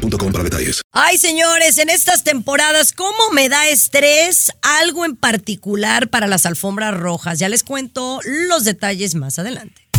boostmobile.com para detalles. Ay, señores, en estas temporadas, ¿cómo me da estrés algo en particular para las alfombras rojas? Ya les cuento los detalles más adelante.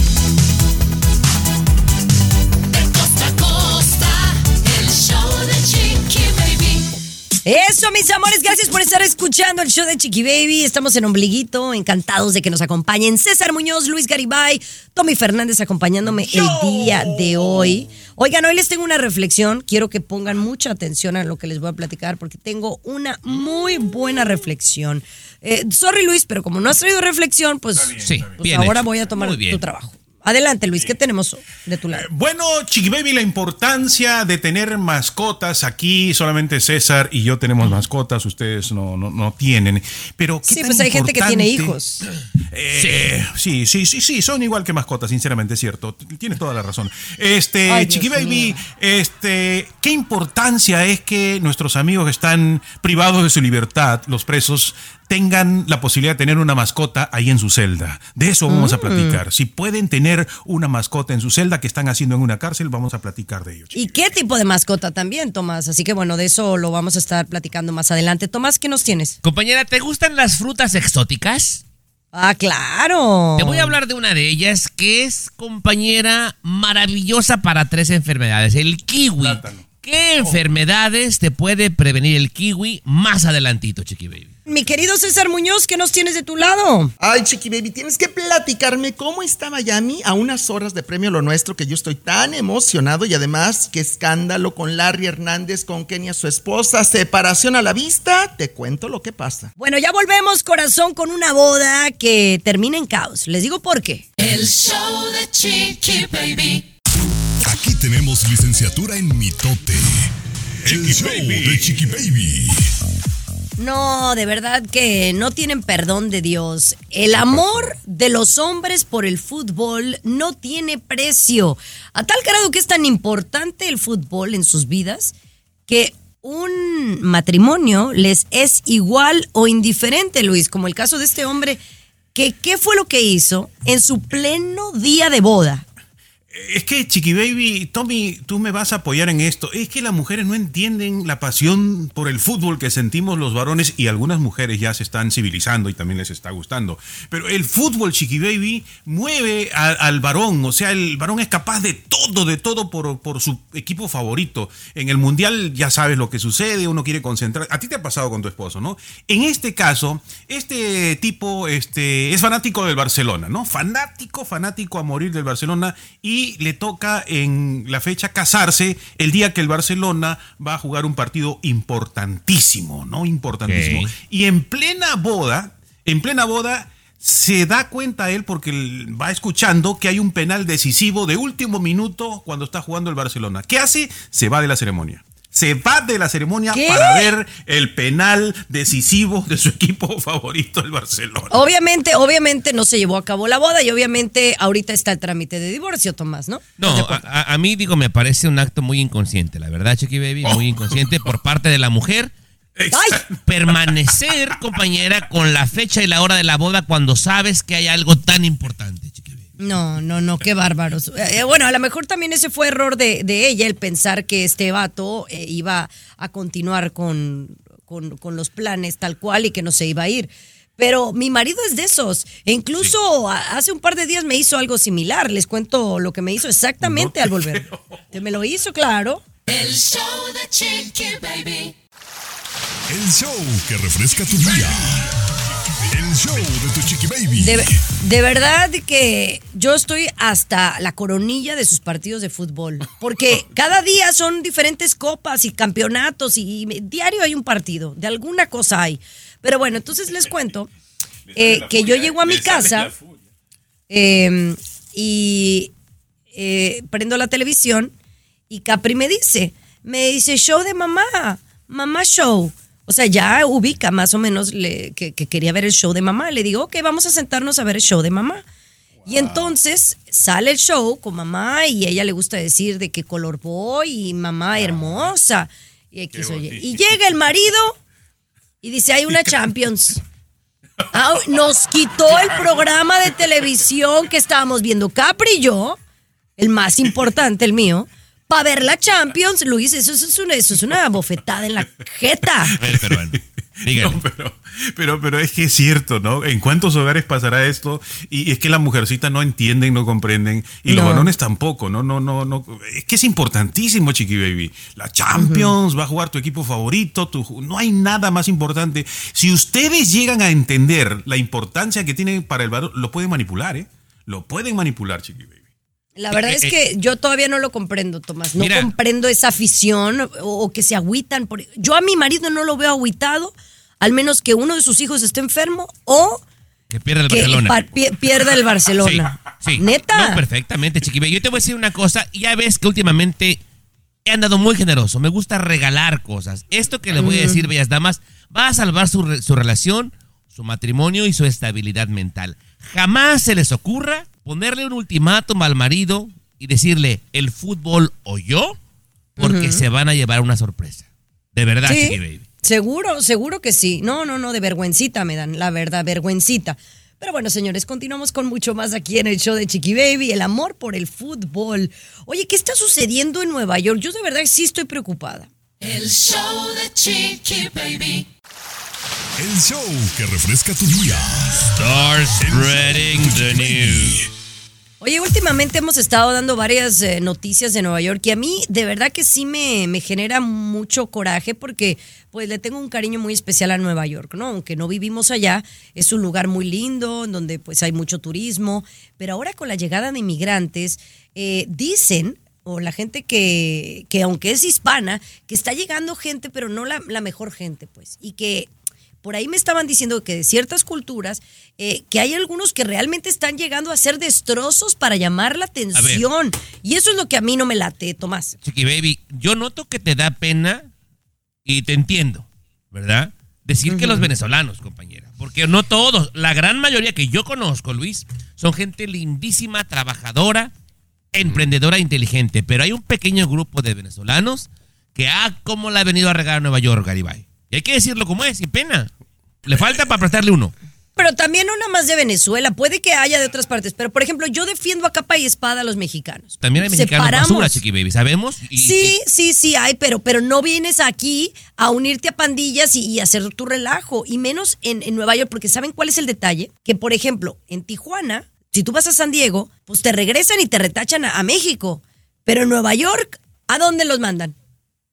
Eso, mis amores, gracias por estar escuchando el show de Chiqui Baby. Estamos en Ombliguito, encantados de que nos acompañen César Muñoz, Luis Garibay, Tommy Fernández acompañándome el día de hoy. Oigan, hoy les tengo una reflexión. Quiero que pongan mucha atención a lo que les voy a platicar porque tengo una muy buena reflexión. Eh, sorry, Luis, pero como no has traído reflexión, pues, Sí, pues bien ahora hecho. voy a tomar tu trabajo. Adelante, Luis, ¿qué tenemos de tu lado? Bueno, Chiqui Baby, la importancia de tener mascotas. Aquí solamente César y yo tenemos mascotas, ustedes no, no, no tienen. Pero ¿qué Sí, tan pues hay gente que tiene hijos. Eh, sí, sí, sí, sí, son igual que mascotas, sinceramente, es cierto. Tienes toda la razón. Este, Ay, Dios Chiqui Baby, mío. este, ¿qué importancia es que nuestros amigos que están privados de su libertad, los presos, tengan la posibilidad de tener una mascota ahí en su celda? De eso vamos a Mm. platicar. Si pueden tener una mascota en su celda que están haciendo en una cárcel, vamos a platicar de ello. ¿Y qué tipo de mascota también, Tomás? Así que bueno, de eso lo vamos a estar platicando más adelante. Tomás, ¿qué nos tienes? Compañera, ¿te gustan las frutas exóticas? Ah, claro. Te voy a hablar de una de ellas que es compañera maravillosa para tres enfermedades. El kiwi. Plátano. ¿Qué enfermedades te puede prevenir el kiwi más adelantito, Chiqui Baby? Mi querido César Muñoz, ¿qué nos tienes de tu lado? Ay, Chiqui Baby, tienes que platicarme cómo está Miami a unas horas de premio Lo Nuestro, que yo estoy tan emocionado y además qué escándalo con Larry Hernández, con Kenia, su esposa, separación a la vista. Te cuento lo que pasa. Bueno, ya volvemos, corazón, con una boda que termina en caos. Les digo por qué. El show de Chiqui Baby. Aquí tenemos licenciatura en mitote. El show de Chiqui Baby. No, de verdad que no tienen perdón de Dios. El amor de los hombres por el fútbol no tiene precio. A tal grado que es tan importante el fútbol en sus vidas que un matrimonio les es igual o indiferente, Luis, como el caso de este hombre que qué fue lo que hizo en su pleno día de boda. Es que, Chiqui Baby, Tommy, tú me vas a apoyar en esto. Es que las mujeres no entienden la pasión por el fútbol que sentimos los varones y algunas mujeres ya se están civilizando y también les está gustando. Pero el fútbol, Chiqui Baby, mueve al varón. O sea, el varón es capaz de todo, de todo por, por su equipo favorito. En el mundial ya sabes lo que sucede, uno quiere concentrar. A ti te ha pasado con tu esposo, ¿no? En este caso, este tipo este, es fanático del Barcelona, ¿no? Fanático, fanático a morir del Barcelona y le toca en la fecha casarse el día que el Barcelona va a jugar un partido importantísimo, ¿no? Importantísimo. Y en plena boda, en plena boda, se da cuenta él porque va escuchando que hay un penal decisivo de último minuto cuando está jugando el Barcelona. ¿Qué hace? Se va de la ceremonia. Se va de la ceremonia ¿Qué? para ver el penal decisivo de su equipo favorito, el Barcelona. Obviamente, obviamente no se llevó a cabo la boda y obviamente ahorita está el trámite de divorcio, Tomás, ¿no? ¿Estás de No, a, mí digo, me parece un acto muy inconsciente, la verdad, Chiqui Baby, muy inconsciente por parte de la mujer. Permanecer, compañera, con la fecha y la hora de la boda cuando sabes que hay algo tan importante, Chiqui. No, no, no, qué bárbaros. Eh, eh, bueno, a lo mejor también ese fue error de, de ella, el pensar que este vato eh, iba a continuar con, con, con los planes tal cual y que no se iba a ir. Pero mi marido es de esos. E incluso a- hace un par de días me hizo algo similar. Les cuento lo que me hizo exactamente No al volver. creo. Que me lo hizo, claro. El show de Chiqui Baby. El show que refresca tu día. El show de tu Chiqui Baby. De, de verdad que yo estoy hasta la coronilla de sus partidos de fútbol, porque cada día son diferentes copas y campeonatos y, y diario hay un partido, de alguna cosa hay. Pero bueno, entonces les cuento eh, que yo llego a mi casa eh, y eh, prendo la televisión y Capri me dice, me dice show de mamá, mamá show. O sea, ya ubica más o menos le- que, que quería ver el show de mamá. Le digo, ok, vamos a sentarnos a ver el show de mamá. Y entonces sale el show con mamá y a ella le gusta decir de qué color voy y mamá hermosa. Y, X o Y. y llega el marido y dice, hay una Champions. Ah, nos quitó el programa de televisión que estábamos viendo Capri y yo, el más importante, el mío, para ver la Champions. Luis, eso, es una, eso es una bofetada en la jeta. No, pero, pero, pero es que es cierto, ¿no? ¿En cuántos hogares pasará esto? Y, y es que las mujercitas no entienden, no comprenden. Y los varones tampoco, ¿no? No, no, no. Es que es importantísimo, Chiqui Baby. La Champions, va a jugar tu equipo favorito. tu- no hay nada más importante. Si ustedes llegan a entender la importancia que tiene para el varón, lo pueden manipular, ¿eh? Lo pueden manipular, Chiqui Baby. La verdad es que yo todavía no lo comprendo, Tomás. No Mira. comprendo esa afición o, o que se agüitan. Por... Yo a mi marido no lo veo agüitado, al menos que uno de sus hijos esté enfermo o Que pierde el que Barcelona. pierda el Barcelona. Sí, sí. Neta. No, perfectamente, Chiqui. Yo te voy a decir una cosa. Ya ves que últimamente he andado muy generoso. Me gusta regalar cosas. Esto que le voy a decir, bellas damas, va a salvar su, re- su relación, su matrimonio y su estabilidad mental. Jamás se les ocurra ponerle un ultimátum al marido y decirle el fútbol o yo, porque se van a llevar una sorpresa. De verdad, Sí, Chiqui Baby. seguro, seguro que sí. No, no, no, de vergüencita me dan, la verdad, vergüencita. Pero bueno, señores, continuamos con mucho más aquí en el show de Chiqui Baby, el amor por el fútbol. Oye, ¿qué está sucediendo en Nueva York? Yo de verdad sí estoy preocupada. El show de Chiqui Baby. El show que refresca tu día. Start spreading the news. Oye, últimamente hemos estado dando varias eh, noticias de Nueva York y a mí de verdad que sí me, me genera mucho coraje porque pues le tengo un cariño muy especial a Nueva York, ¿no? Aunque no vivimos allá, es un lugar muy lindo, en donde pues hay mucho turismo, pero ahora con la llegada de inmigrantes, eh, dicen, o la gente que, que aunque es hispana, que está llegando gente, pero no la, la mejor gente, pues, y que por ahí me estaban diciendo que de ciertas culturas, eh, que hay algunos que realmente están llegando a hacer destrozos para llamar la atención. Y eso es lo que a mí no me late, Tomás. Chiqui Baby, yo noto que te da pena y te entiendo, ¿verdad? Decir que los venezolanos, compañera, porque no todos, la gran mayoría que yo conozco, Luis, son gente lindísima, trabajadora, emprendedora, inteligente, pero hay un pequeño grupo de venezolanos que, ah, cómo la ha venido a regar a Nueva York, Garibay. Y hay que decirlo como es, sin pena. Le falta para prestarle uno. Pero también nada más de Venezuela, puede que haya de otras partes. Pero, por ejemplo, yo defiendo a capa y espada a los mexicanos. También hay mexicanos Separamos. basura, Chiqui Baby, ¿sabemos? Y- Sí, sí, sí hay, pero, pero no vienes aquí a unirte a pandillas y, y hacer tu relajo, y menos en, en Nueva York, porque ¿saben cuál es el detalle? Que, por ejemplo, en Tijuana, si tú vas a San Diego, pues te regresan y te retachan a, a México. Pero en Nueva York, ¿a dónde los mandan?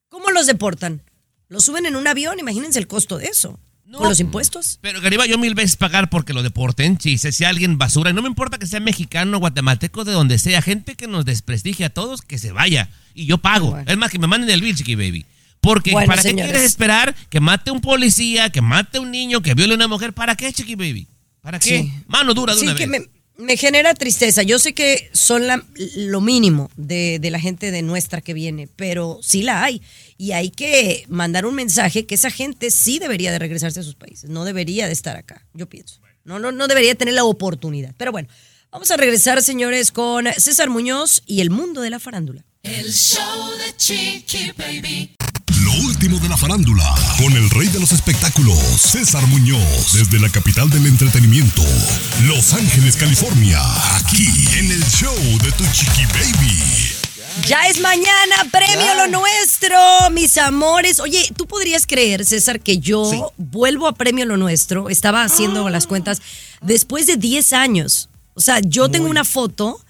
¿Cómo los deportan? Los suben en un avión, imagínense el costo de eso. No. Con los impuestos. Pero Garibay, yo mil veces pagar porque lo deporten. Si si alguien basura, y no me importa que sea mexicano, guatemalteco, de donde sea, gente que nos desprestigie a todos, que se vaya. Y yo pago. Bueno. Es más, que me manden el bill, Chiqui Baby. Porque Bueno, ¿para qué quieres esperar que mate un policía, que mate un niño, que viole a una mujer? ¿Para qué, Chiqui Baby? ¿Para qué? Sí. Mano dura de Sí, una que vez. me, me genera tristeza. Yo sé que son la- lo mínimo de, de la gente de nuestra que viene, pero sí la hay. Y hay que mandar un mensaje que esa gente sí debería de regresarse a sus países. No debería de estar acá, yo pienso. No, no, no debería tener la oportunidad. Pero bueno, vamos a regresar, señores, con César Muñoz y el mundo de la farándula. El show de Chiqui Baby. Lo último de la farándula, con el rey de los espectáculos, César Muñoz, desde la capital del entretenimiento, Los Ángeles, California, aquí en el show de tu chiqui baby. Ya es mañana, premio lo nuestro, mis amores. Oye, ¿tú podrías creer, César, que yo vuelvo a premio lo nuestro? Estaba haciendo las cuentas después de 10 años. O sea, yo tengo una foto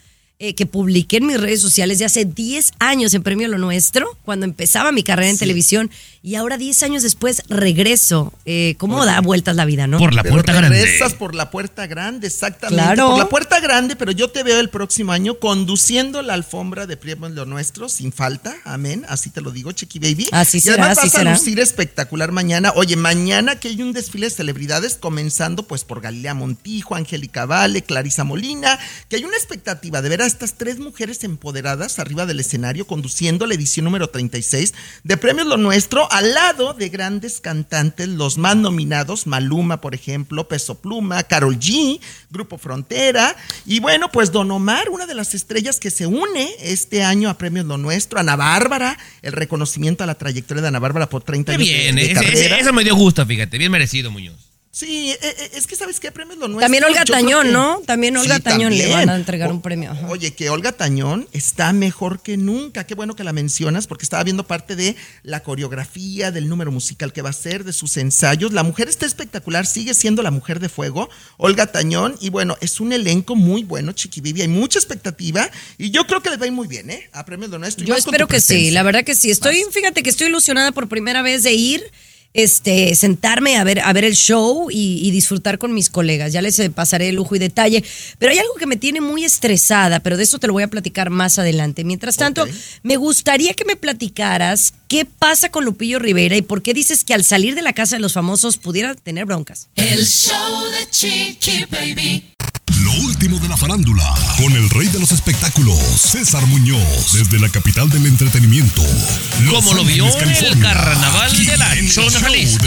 eh, que publiqué en mis redes sociales de hace 10 años en premio lo nuestro, cuando empezaba mi carrera en televisión. Y ahora, 10 años después, regreso. Eh, ¿Cómo da vueltas la vida, no? Por la Pero puerta grande. regresas por la puerta grande, exactamente. Claro. Por la puerta grande, pero yo te veo el próximo año conduciendo la alfombra de Primo lo Nuestro, sin falta. Amén. Así te lo digo, Chiqui Baby. Así y será, además así vas será. a lucir espectacular mañana. Oye, mañana que hay un desfile de celebridades, comenzando pues por Galilea Montijo, Angélica Vale, Clarisa Molina, que hay una expectativa de ver a estas tres mujeres empoderadas arriba del escenario conduciendo la edición número 36 de Premios Lo Nuestro al lado de grandes cantantes, los más nominados, Maluma, por ejemplo, Peso Pluma, Carol G, Grupo Frontera y bueno, pues Don Omar, una de las estrellas que se une este año a Premios Lo Nuestro, Ana Bárbara, el reconocimiento a la trayectoria de Ana Bárbara por 30 Qué años de- bien, de, ese- carrera. ese- eso me dio gusto, fíjate, bien merecido, Muñoz. Sí, eh, eh, es que sabes qué premios lo nuestro. También Olga Yo Tañón, que- ¿no? También Olga Tañón le van a entregar O- un premio, ajá. Oye, que Olga Tañón está mejor que nunca. Qué bueno que la mencionas porque estaba viendo parte de la coreografía, del número musical que va a ser, de sus ensayos. La mujer está espectacular, sigue siendo la mujer de fuego, Olga Tañón. Y bueno, es un elenco muy bueno, Chiquibibi. Hay mucha expectativa y yo creo que les va a ir muy bien, ¿eh? A premios lo nuestro. Yo espero que sí, la verdad que sí. Estoy, fíjate que estoy ilusionada por primera vez de ir, este, sentarme a ver, a ver el show y, y disfrutar con mis colegas. Ya les eh, pasaré lujo y detalle. Pero hay algo que me tiene muy estresada, pero de eso te lo voy a platicar más adelante. Mientras tanto, me gustaría que me platicaras qué pasa con Lupillo Rivera y por qué dices que al salir de la casa de los famosos pudiera tener broncas. El show de Chiqui Baby. Lo último de la farándula, con el rey de los espectáculos, César Muñoz, desde la capital del entretenimiento. Como lo vio en el California, carnaval aquí de la en show Jalisco.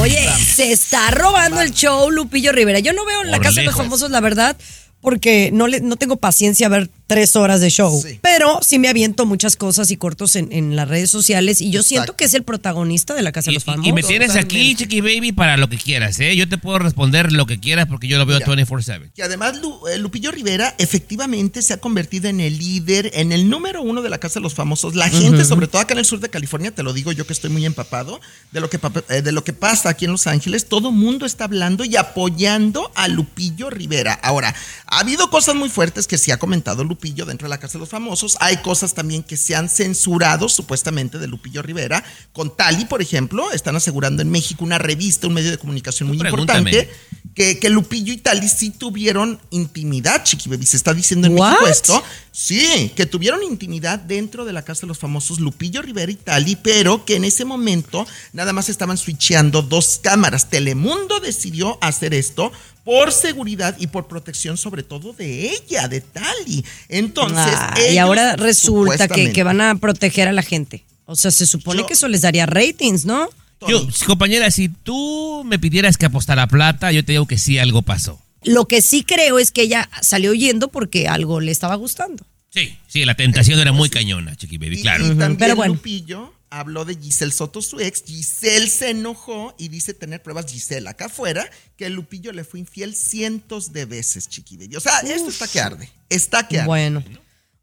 Oye, se está robando el show Lupillo Rivera. Yo no veo la Por casa de los famosos, la verdad, porque no, le, no tengo paciencia a ver tres horas de show. Sí. Pero sí me aviento muchas cosas y cortos en, en las redes sociales y yo siento que es el protagonista de la casa de Y, los y- famosos. y me tienes aquí. Chiqui Baby, para lo que quieras, ¿eh? Yo te puedo responder lo que quieras porque yo lo veo Mira. 24-7. Que además Lu- eh, Lupillo Rivera efectivamente se ha convertido en el líder, en el número uno de la Casa de los Famosos. La gente, sobre todo acá en el sur de California, te lo digo yo que estoy muy empapado de lo que, eh, de lo que pasa aquí en Los Ángeles, todo mundo está hablando y apoyando a Lupillo Rivera. Ahora, ha habido cosas muy fuertes que sí ha comentado Lupillo dentro de la Casa de los Famosos. Hay cosas también que se han censurado supuestamente de Lupillo Rivera. Con Tali, por ejemplo, están asegurando en México una revista, un medio de comunicación muy Pregúntame. importante que, que Lupillo y Tali sí tuvieron intimidad, Chiqui Baby. Se está diciendo en What? México esto. Sí, que tuvieron intimidad dentro de la casa de los famosos Lupillo Rivera y Tali, pero que en ese momento nada más estaban switcheando dos cámaras. Telemundo decidió hacer esto por seguridad y por protección sobre todo de ella, de Tali. Entonces, Ah, y ahora resulta que, que van a proteger a la gente. O sea, se supone Yo- que eso les daría ratings, ¿no? Yo, compañera, si tú me pidieras que apostara plata, yo te digo que sí, algo pasó. Lo que sí creo es que ella salió huyendo porque algo le estaba gustando. Sí, sí, la tentación era muy cañona, Chiqui Baby, Y, claro. y también Pero bueno. Lupillo habló de Giselle Soto, su ex. Giselle se enojó y dice tener pruebas, Giselle, acá afuera, que Lupillo le fue infiel cientos de veces, Chiqui Baby. O sea, esto está que arde. Está que arde. Bueno.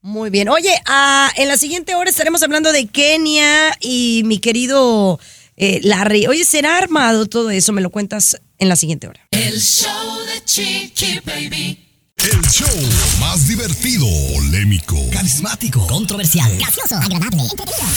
Muy bien. Oye, ah, en la siguiente hora estaremos hablando de Kenia y mi querido eh, Larry. Oye, ¿será armado todo eso? Me lo cuentas en la siguiente hora. El show de Chiqui Baby. El show más divertido, polémico, Carismático, controversial, gracioso, agradable, entretenido.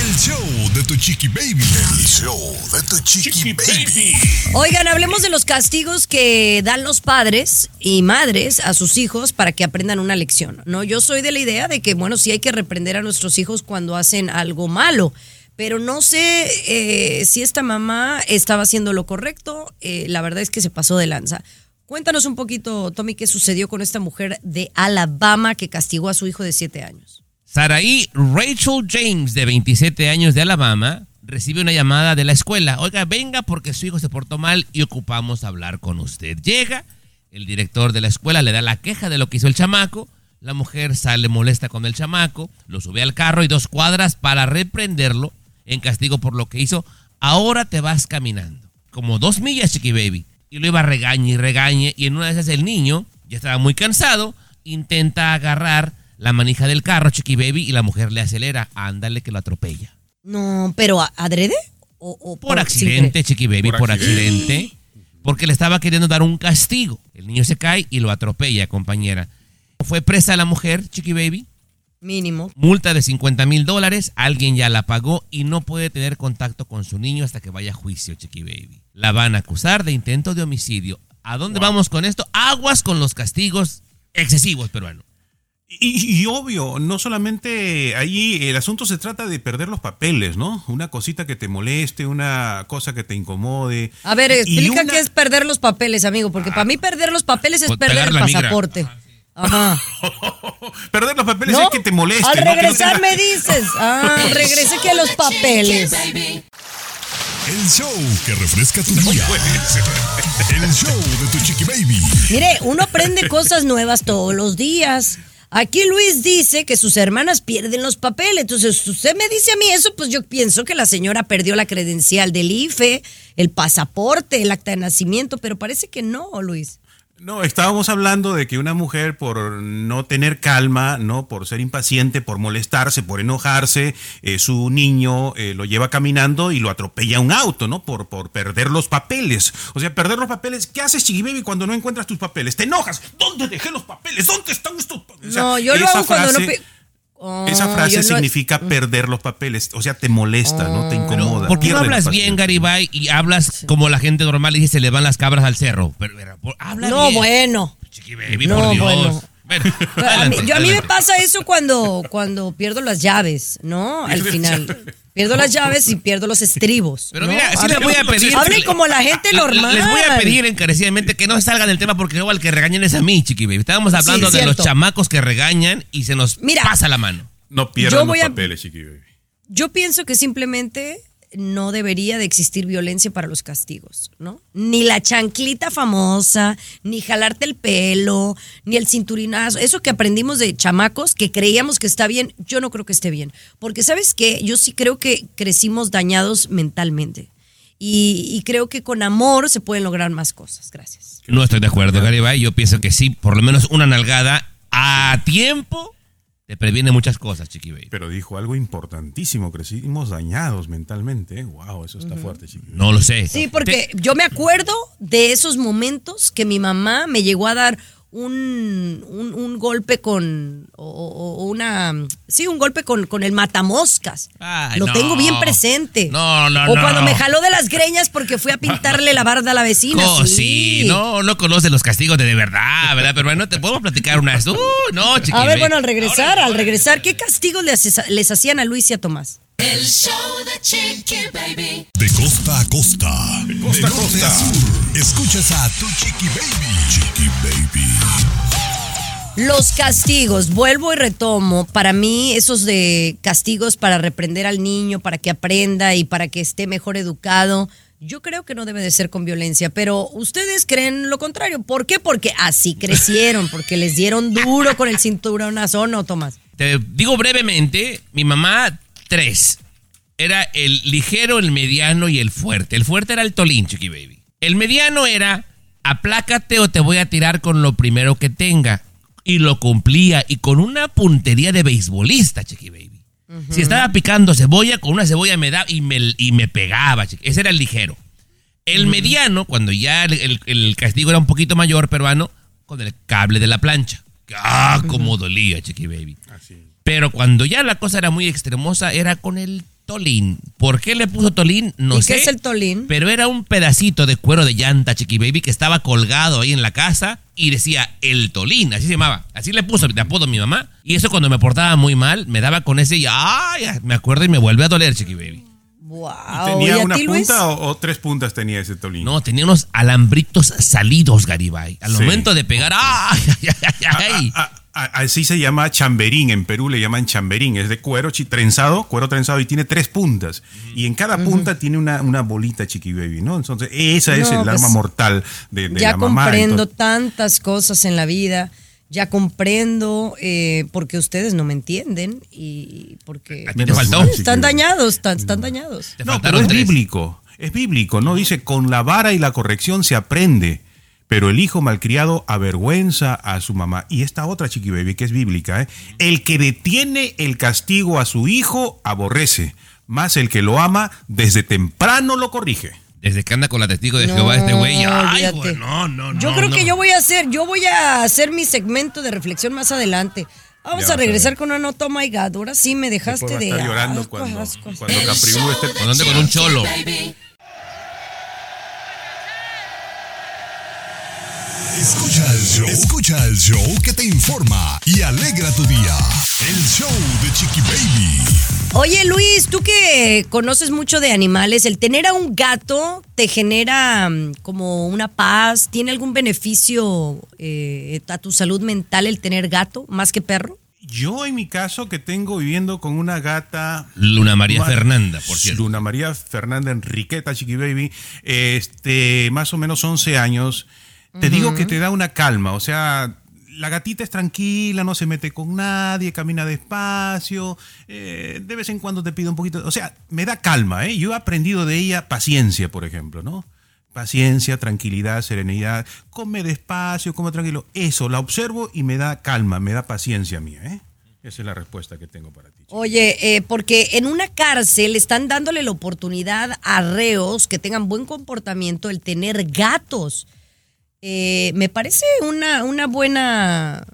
el show de tu Chiqui Baby. El show de tu Chiqui Baby. Oigan, hablemos de los castigos que dan los padres y madres a sus hijos para que aprendan una lección. No, yo soy de la idea de que, bueno, sí hay que reprender a nuestros hijos cuando hacen algo malo. Pero no sé eh, si esta mamá estaba haciendo lo correcto. eh, la verdad es que se pasó de lanza. Cuéntanos un poquito, Tommy, qué sucedió con esta mujer de Alabama que castigó a su hijo de siete años. Saraí Rachel James, de 27 años de Alabama, recibe una llamada de la escuela. Oiga, venga porque su hijo se portó mal y ocupamos hablar con usted. Llega, el director de la escuela le da la queja de lo que hizo el chamaco. La mujer sale molesta con el chamaco, lo sube al carro y dos cuadras para reprenderlo en castigo por lo que hizo. Ahora te vas caminando. Como dos millas, Chiqui Baby. Y lo iba a regañe y regañe. Y en una de esas el niño, ya estaba muy cansado, intenta agarrar la manija del carro, Chiqui Baby, y la mujer le acelera. Ándale que lo atropella. No, pero ¿a- ¿adrede? ¿O, o Por accidente? Chiqui Baby, por, Por accidente. Porque le estaba queriendo dar un castigo. El niño se cae y lo atropella, compañera. Fue presa la mujer, Chiqui Baby. Mínimo. Multa de 50 mil dólares, alguien ya la pagó y no puede tener contacto con su niño hasta que vaya a juicio, Chiqui Baby. La van a acusar de intento de homicidio. ¿A dónde vamos con esto? Aguas con los castigos excesivos, peruano. Y, y obvio, no solamente ahí el asunto se trata de perder los papeles, ¿no? Una cosita que te moleste, una cosa que te incomode. A ver, explica una- qué es perder los papeles, amigo, porque para mí perder los papeles es Pues, perder el migra. Ajá. Perder los papeles No, es que te moleste. Al ¿no? Que no regresar me dices. Ah, regrese que a los papeles. El show que refresca tu día. El show de tu chiqui baby. Mire, uno aprende cosas nuevas todos los días. Aquí Luis dice que sus hermanas pierden los papeles. Entonces, si usted me dice a mí eso, pues yo pienso que la señora perdió la credencial del IFE, el pasaporte, el acta de nacimiento, pero parece que no, Luis. No, estábamos hablando de que una mujer por no tener calma, no, por ser impaciente, por molestarse, por enojarse, eh, su niño eh, lo lleva caminando y lo atropella un auto, ¿no? Por, por perder los papeles. O sea, perder los papeles. ¿Qué haces, Chiqui Baby, cuando no encuentras tus papeles? Te enojas. ¿Dónde dejé los papeles? ¿Dónde están estos papeles? O sea, no, yo lo hago cuando no... pe- Oh, Esa frase no- significa perder los papeles. O sea, te molesta, ¿no? Te incomoda. ¿Por qué no hablas bien, Garibay, y hablas como la gente normal y dice se le van las cabras al cerro? Pero, pero, habla No, bien. bueno. Chiqui baby, No, por Dios. bueno. Bueno, Pero a mí- adelante, yo a mí me pasa eso cuando, cuando pierdo las llaves, ¿no? Al final. Pierdo las llaves y pierdo los estribos. Pero ¿no? mira, sí les voy a pedir. Hablen como la gente normal. Les voy a pedir encarecidamente que no salgan del tema porque luego al que regañen es a mí, Chiqui Baby. Estábamos hablando Sí, de los chamacos que regañan y se nos Mira. pasa la mano. No pierdan los voy a- papeles, Chiqui Baby. Yo pienso que simplemente no debería de existir violencia para los castigos, ¿no? Ni la chanclita famosa, ni jalarte el pelo, ni el cinturinazo. Eso que aprendimos de chamacos, que creíamos que está bien, yo no creo que esté bien. Porque, ¿sabes qué? Yo sí creo que crecimos dañados mentalmente. Y, y creo que con amor se pueden lograr más cosas. Gracias. No estoy de acuerdo, Garibay. Yo pienso que sí, por lo menos una nalgada a tiempo te previene muchas cosas, Chiqui Baby. Pero dijo algo importantísimo, crecimos dañados mentalmente. ¿eh? Wow, eso está fuerte, Chiqui Baby. No lo sé. Sí, porque yo me acuerdo de esos momentos que mi mamá me llegó a dar un, un, un golpe con, o, o- o una, sí, un golpe con, con el matamoscas. Ay, Lo no. tengo bien presente. No, no, O no. cuando me jaló de las greñas porque fui a pintarle la barda a la vecina. Oh, sí. sí, no, no conoce los castigos de de verdad, ¿verdad? Pero bueno, te podemos platicar unas. Uh, no, Chiqui A ver, bueno, al regresar, al regresar, ¿qué castigos les, les hacían a Luis y a Tomás? El show de Chiqui Baby. De costa a costa. De costa a costa. sur. Escuchas a tu chiqui baby. Chiqui baby. Los castigos, vuelvo y retomo, para mí esos de castigos para reprender al niño, para que aprenda y para que esté mejor educado, yo creo que no debe de ser con violencia, pero ustedes creen lo contrario. ¿Por qué? Porque así crecieron, porque les dieron duro con el cinturonazo, ¿no, Tomás? Te digo brevemente, mi mamá, tres. Era el ligero, el mediano y el fuerte. El fuerte era el tolín, Chiqui Baby. El mediano era, aplácate o te voy a tirar con lo primero que tenga. Y lo cumplía, y con una puntería de beisbolista, Chiqui Baby. Si estaba picando cebolla, con una cebolla me daba y me, y me pegaba, Chiqui. Ese era el ligero. El mediano, cuando ya el, el- el castigo era un poquito mayor, peruano, con el cable de la plancha. Ah, cómo dolía, Chiqui Baby. Pero cuando ya la cosa era muy extremosa, era con el tolín. ¿Por qué le puso tolín? No ¿Y sé. qué es el tolín? Pero era un pedacito de cuero de llanta, Chiqui Baby, que estaba colgado ahí en la casa y decía el tolín, así se llamaba. Así le puso de apodo a mi mamá. Y eso cuando me portaba muy mal, me daba con ese y ¡ay! Me acuerdo y me vuelve a doler, Chiqui Baby. Wow. ¿Tenía ¿Y a una Luis? punta o, o tres puntas tenía ese tolín? No, tenía unos alambritos salidos, Garibay. Al Sí. momento de pegar, ¡ay! ay, ay, ay! Ah, ah, así se llama chamberín, en Perú le llaman chamberín, es de cuero trenzado, cuero trenzado y tiene tres puntas. Y en cada punta tiene una, una bolita chiqui baby, ¿no? Entonces, esa es el pues, arma mortal de, de ya la mamá. comprendo Entonces, tantas cosas en la vida, ya comprendo eh, porque ustedes no me entienden y porque A ti te faltó. están dañados, están, están dañados. No, pero es bíblico, es bíblico, ¿no? Dice, con la vara y la corrección se aprende, pero el hijo malcriado avergüenza a su mamá. Y esta otra chiqui baby que es bíblica, ¿eh? El que detiene el castigo a su hijo aborrece, más el que lo ama desde temprano lo corrige. Desde que anda con la testigo de Jehová este güey. ¡Ay, güey! No, no, no. Yo creo no. que yo voy a hacer, yo voy a hacer mi segmento de reflexión más adelante. Vamos Ya a regresar con una nota, oh my God. Ahora sí me dejaste de estar llorando asco, cuando, asco, cuando Capribú esté... Cuando ande con un cholo. Baby. Escuchas el show. Escucha el show que te informa y alegra tu día. El show de Chiqui Baby. Oye Luis, tú que conoces mucho de animales, ¿el tener a un gato te genera mm, como una paz? ¿Tiene algún beneficio eh, a tu salud mental el tener gato más que perro? Yo en mi caso que tengo viviendo con una gata Luna María Ma- Fernanda, por cierto. Luna María Fernanda Enriqueta, Chiqui Baby, este, más o menos 11 años. Te digo que te da una calma, o sea, la gatita es tranquila, no se mete con nadie, camina despacio, eh, de vez en cuando te pide un poquito, o sea, me da calma, ¿eh? Yo he aprendido de ella paciencia, por ejemplo, ¿no? Paciencia, tranquilidad, serenidad, come despacio, come tranquilo. Eso, la observo y me da calma, me da paciencia mía, ¿eh? Esa es la respuesta que tengo para ti. Oye, eh, porque en una cárcel están dándole la oportunidad a reos que tengan buen comportamiento el tener gatos. Eh, me parece una, una buena,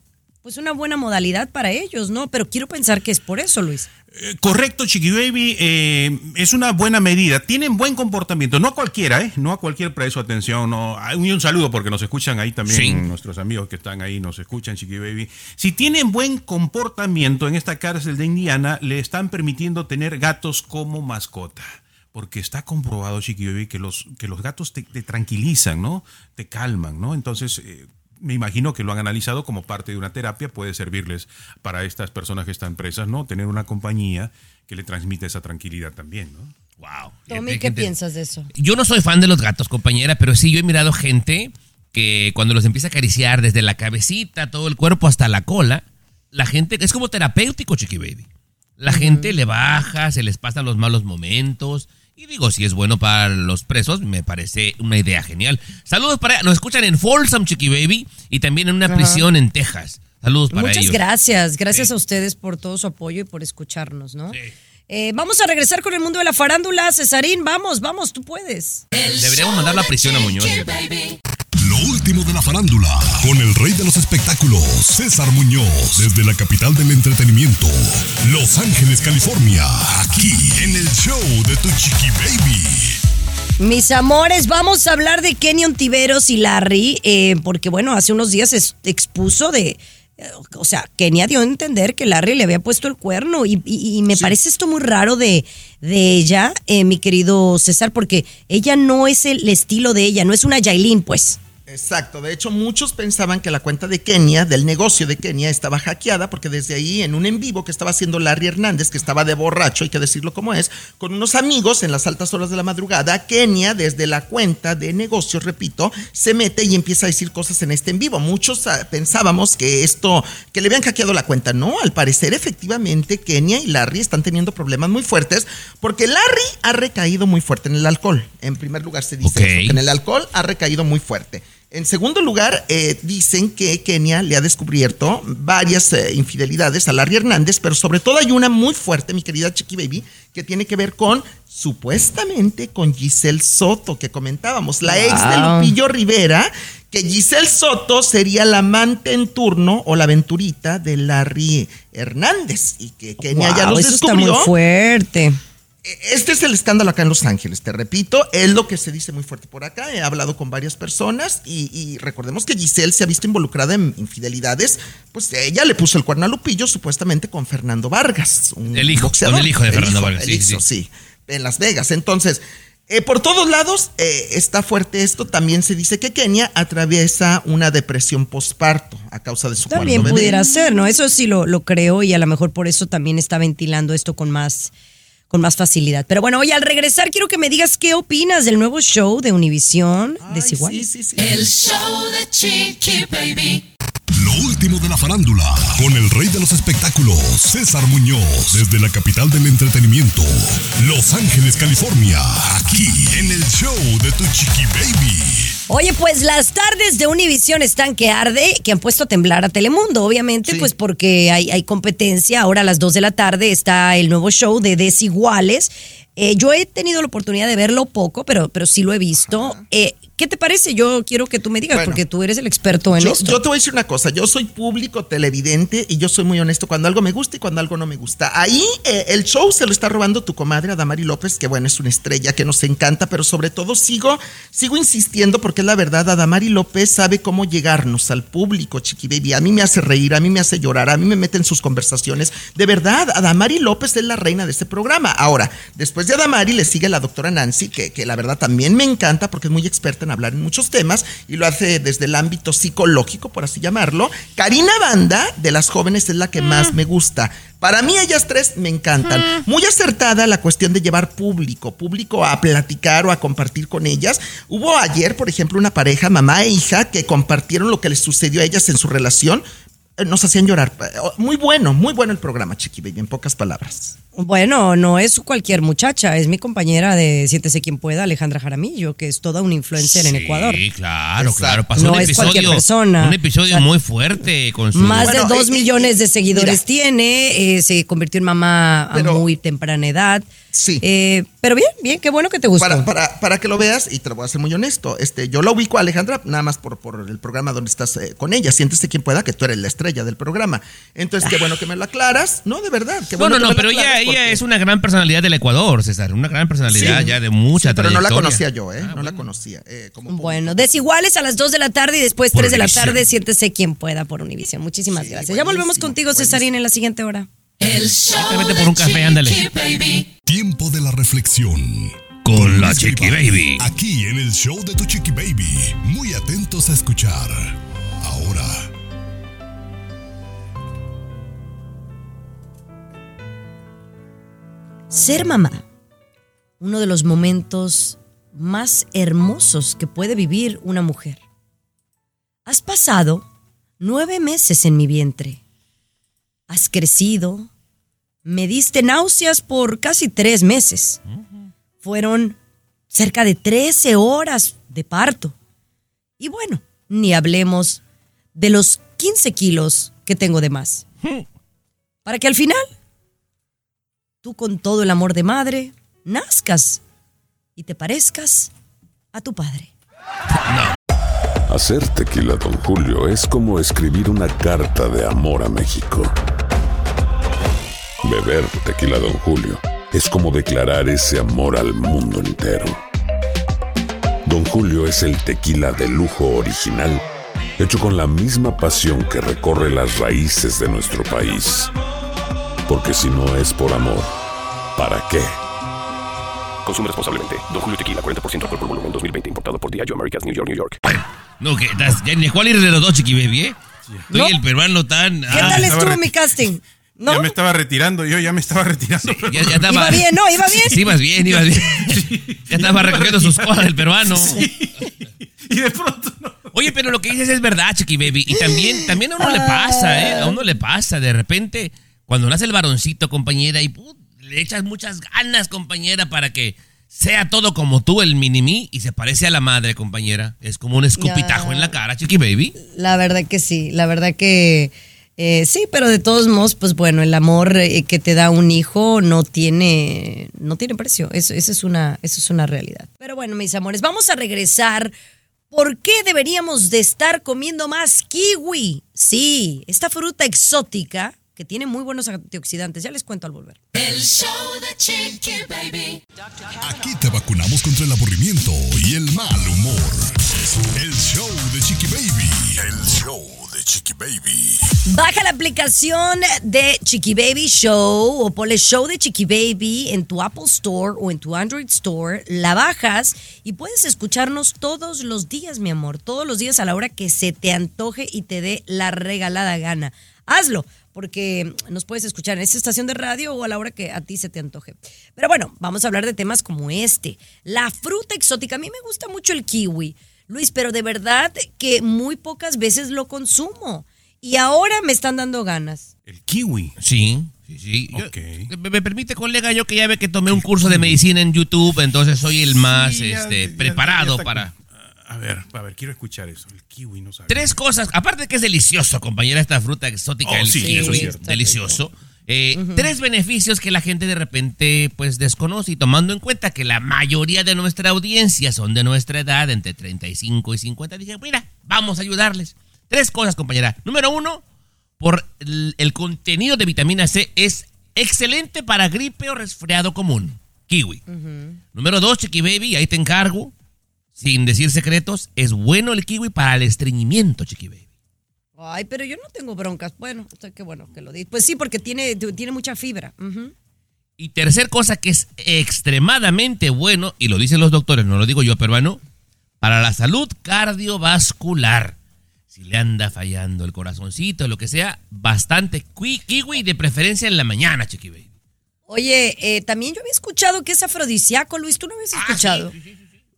pues una buena modalidad para ellos, ¿no? Pero quiero pensar que es por eso, Luis. Eh, Correcto, Chiqui Baby, eh, es una buena medida. Tienen buen comportamiento, no a cualquiera, ¿eh? No a cualquier preso, atención. No. Ah, Y un saludo porque nos escuchan ahí también, Sí. nuestros amigos que están ahí nos escuchan, Chiqui Baby. Si tienen buen comportamiento en esta cárcel de Indiana, le están permitiendo tener gatos como mascota. Porque está comprobado, Chiqui Baby, que los, que los gatos te, te tranquilizan, ¿no? Te calman, ¿no? Entonces, eh, me imagino que lo han analizado como parte de una terapia, puede servirles para estas personas que están presas, ¿no? Tener una compañía que le transmite esa tranquilidad también, ¿no? Wow. Tommy, ¿qué piensas de eso? Yo no soy fan de los gatos, compañera, pero sí yo he mirado gente que cuando los empieza a acariciar desde la cabecita, todo el cuerpo hasta la cola, la gente es como terapéutico, Chiqui Baby. La gente le baja, se les pasan los malos momentos. Y digo, si es bueno para los presos, me parece una idea genial. Saludos para nos escuchan en Folsom, Chiqui Baby, y también en una prisión en Texas. Saludos para Muchas ellos. gracias, gracias Sí. a ustedes por todo su apoyo y por escucharnos, ¿no? Eh, vamos a regresar con el mundo de la farándula. Cesarín, vamos, vamos, tú puedes. Deberíamos mandar la prisión a Muñoz. Lo último de la farándula, con el rey de los espectáculos, César Muñoz, desde la capital del entretenimiento, Los Ángeles, California, aquí en el show de Tu Chiqui Baby. Mis amores, vamos a hablar de Kenny Ontiveros y Larry, eh, porque bueno, hace unos días es- expuso de, o sea, Kenia dio a entender que Larry le había puesto el cuerno y, y- y me parece esto muy raro de, de ella, eh, mi querido César, porque ella no es el estilo de ella, no es una Yailin, pues. Exacto, de hecho muchos pensaban que la cuenta de Kenia, del negocio de Kenia, estaba hackeada porque desde ahí en un en vivo que estaba haciendo Larry Hernández, que estaba de borracho, hay que decirlo como es, con unos amigos en las altas horas de la madrugada, Kenia desde la cuenta de negocio, repito, se mete y empieza a decir cosas en este en vivo. Muchos ah, pensábamos que esto, que le habían hackeado la cuenta. No, al parecer efectivamente Kenia y Larry están teniendo problemas muy fuertes porque Larry ha recaído muy fuerte en el alcohol. En primer lugar se dice eso, que en el alcohol ha recaído muy fuerte. En segundo lugar, eh, dicen que Kenia le ha descubierto varias eh, infidelidades a Larry Hernández, pero sobre todo hay una muy fuerte, mi querida Chiqui Baby, que tiene que ver con, supuestamente, con Giselle Soto, que comentábamos, la ex de. Lupillo Rivera, que Giselle Soto sería la amante en turno o la aventurita de Larry Hernández, y que Kenia ya Wow, los eso está muy fuerte. Este es el escándalo acá en Los Ángeles, te repito, es lo que se dice muy fuerte por acá. He hablado con varias personas y, y recordemos que Giselle se ha visto involucrada en infidelidades. Pues ella le puso el cuerno a Lupillo supuestamente con Fernando Vargas, un El hijo, boxeador. con el hijo de Fernando hijo, Vargas, el sí, hijo, sí. sí, en Las Vegas. Entonces, eh, por todos lados eh, está fuerte esto. También se dice que Kenia atraviesa una depresión postparto a causa de su También cuarto bebé. pudiera ser, ¿no? Eso sí lo, lo creo y a lo mejor por eso también está ventilando esto con más, con más facilidad. Pero bueno, oye, al regresar quiero que me digas qué opinas del nuevo show de Univisión, Desigual. sí, sí, sí. El show de Chiqui Baby. Lo último de la farándula, con el rey de los espectáculos, César Muñoz, desde la capital del entretenimiento, Los Ángeles, California, aquí en el show de Tu Chiqui Baby. Oye, pues las tardes de Univisión están que arde, que han puesto a temblar a Telemundo, obviamente, Sí. pues porque hay, hay competencia. Ahora a las 2 de la tarde está el nuevo show de Desiguales. Eh, yo he tenido la oportunidad de verlo poco, pero, pero sí lo he visto. Eh, ¿Qué te parece? Yo quiero que tú me digas, Bueno. porque tú eres el experto en Yo, esto. yo te voy a decir una cosa, yo soy público televidente y yo soy muy honesto cuando algo me gusta y cuando algo no me gusta. Ahí eh, el show se lo está robando tu comadre Adamari López, que bueno, es una estrella que nos encanta, pero sobre todo sigo, sigo insistiendo porque es la verdad, Adamari López sabe cómo llegarnos al público, Chiqui Baby. A mí me hace reír, a mí me hace llorar, a mí me mete en sus conversaciones. De verdad, Adamari López es la reina de este programa. Ahora, después de Adamari le sigue la doctora Nancy, que, que la verdad también me encanta porque es muy experta en hablar en muchos temas y lo hace desde el ámbito psicológico, por así llamarlo. Karina Banda, de las jóvenes, es la que más me gusta. Para mí ellas tres me encantan. Muy acertada la cuestión de llevar público, público a platicar o a compartir con ellas. Hubo ayer, por ejemplo, una pareja, mamá e hija, que compartieron lo que les sucedió a ellas en su relación. Eh, Nos hacían llorar. Eh, Muy bueno, muy bueno el programa, Chiqui Baby, en pocas palabras. Bueno, no es cualquier muchacha, es mi compañera de Siéntese quien pueda, Alejandra Jaramillo, que es toda una influencer en Ecuador. Sí, claro, Exacto. claro. Pasó No un es cualquier episodio, persona. un episodio O sea, muy fuerte con su Más Bueno, de dos eh, millones de seguidores mira. tiene, eh, se convirtió en mamá Pero- a muy temprana edad. Sí. Eh, pero bien, bien, qué bueno que te gustó. Para, para, para que lo veas, y te lo voy a ser muy honesto, este, yo la ubico a Alejandra nada más por, por el programa donde estás eh, con ella. Siéntese quien pueda que tú eres la estrella del programa. Entonces, qué bueno que me lo aclaras. No, de verdad. Qué No, bueno no, que no, me lo pero aclaras ella porque- es una gran personalidad del Ecuador, César. Una gran personalidad Sí. ya de mucha Sí, Pero no la conocía yo, ¿eh? Ah, no la conocía. eh, como Bueno, desiguales a las 2 de la tarde y después Por 3 de la tarde, siéntese quien pueda por Univision. Muchísimas Sí, gracias. Ya volvemos contigo, Cesarín, en la siguiente hora. El show por un café, ándale. Chiqui Baby. Tiempo de la reflexión. Con la Chiqui. Baby. Aquí en el show de tu Chiqui Baby. Muy atentos a escuchar. Ahora. Ser mamá, uno de los momentos más hermosos que puede vivir una mujer. Has pasado nueve meses en mi vientre. Has crecido. Me diste náuseas por casi tres meses. Fueron cerca de 13 horas de parto. Y bueno, ni hablemos de los 15 kilos que tengo de más. Para que al final tú con todo el amor de madre nazcas y te parezcas a tu padre. Hacer tequila, Don Julio, es como escribir una carta de amor a México. Beber tequila, Don Julio, es como declarar ese amor al mundo entero. Don Julio es el tequila de lujo original, hecho con la misma pasión que recorre las raíces de nuestro país. Porque si no es por amor, ¿para qué? Consume responsablemente. Don Julio Tequila, 40% alcohol por volumen, 2020. Importado por Diageo Americas, New York, New York. No, que das- ya ni cuál ir de los dos, Chiqui Baby, ¿eh? Tú y el peruano tan... ¿Qué ah, tal estuvo mi casting? ¿No? Ya me estaba retirando, yo ya me estaba retirando. ya, ya estaba... Iba bien, ¿no? Iba bien. Sí, ibas bien, ibas bien. Ya estaba recogiendo sus cosas del peruano. Y de pronto no. Oye, pero lo que dices es verdad, Chiqui Baby. Y también, también a uno le pasa, ¿eh? A uno le pasa. De repente, cuando nace el varoncito, compañera, y put, le echas muchas ganas, compañera, para que sea todo como tú, el mini-mí, y se parece a la madre, compañera. Es como un escupitajo Ya. en la cara, Chiqui Baby. La verdad que sí, la verdad que eh, sí, pero de todos modos, pues bueno, el amor eh, que te da un hijo no tiene, no tiene precio. Eso, eso es una, eso es una realidad. Pero bueno, mis amores, vamos a regresar. ¿Por qué deberíamos de estar comiendo más kiwi? Sí, esta fruta exótica que tiene muy buenos antioxidantes. Ya les cuento al volver. El show de Chiqui Baby. Aquí te vacunamos contra el aburrimiento y el mal humor. El show de Chiqui Baby. El show de Chiqui Baby. Baja la aplicación de Chiqui Baby Show o ponle Show de Chiqui Baby en tu Apple Store o en tu Android Store. La bajas y puedes escucharnos todos los días, mi amor. Todos los días a la hora que se te antoje y te dé la regalada gana. Hazlo, porque nos puedes escuchar en esta estación de radio o a la hora que a ti se te antoje. Pero bueno, vamos a hablar de temas como este. La fruta exótica. A mí me gusta mucho el kiwi, Luis, pero de verdad que muy pocas veces lo consumo. Y ahora me están dando ganas. El kiwi. Sí, sí, sí. Yo- Ok. me, me permite, colega, yo que ya ve que tomé un curso de medicina en YouTube, entonces soy el más Sí, este, ya- preparado ya para... A ver, a ver, quiero escuchar eso. El kiwi no sabe. Tres cosas, aparte de que es delicioso, compañera, esta fruta exótica, Oh, el sí, kiwi, eso es cierto. delicioso. Eh, Tres beneficios que la gente de repente pues desconoce y tomando en cuenta que la mayoría de nuestra audiencia son de nuestra edad, entre 35 y 50, dije, mira, vamos a ayudarles. Tres cosas, compañera. Número uno, por el, el contenido de vitamina C es excelente para gripe o resfriado común. Kiwi. Número dos, Chiqui Baby, ahí te encargo. Sin decir secretos, es bueno el kiwi para el estreñimiento, Chiqui Baby. Ay, pero yo no tengo broncas. Bueno, o sea, qué bueno que lo dices. Pues sí, porque tiene, tiene mucha fibra. Y tercer cosa que es extremadamente bueno, y lo dicen los doctores, no lo digo yo, peruano, para la salud cardiovascular. Si le anda fallando el corazoncito, lo que sea, bastante kiwi, de preferencia en la mañana, Chiqui Baby. Oye, eh, también yo había escuchado que es afrodisíaco, Luis. ¿Tú no habías escuchado?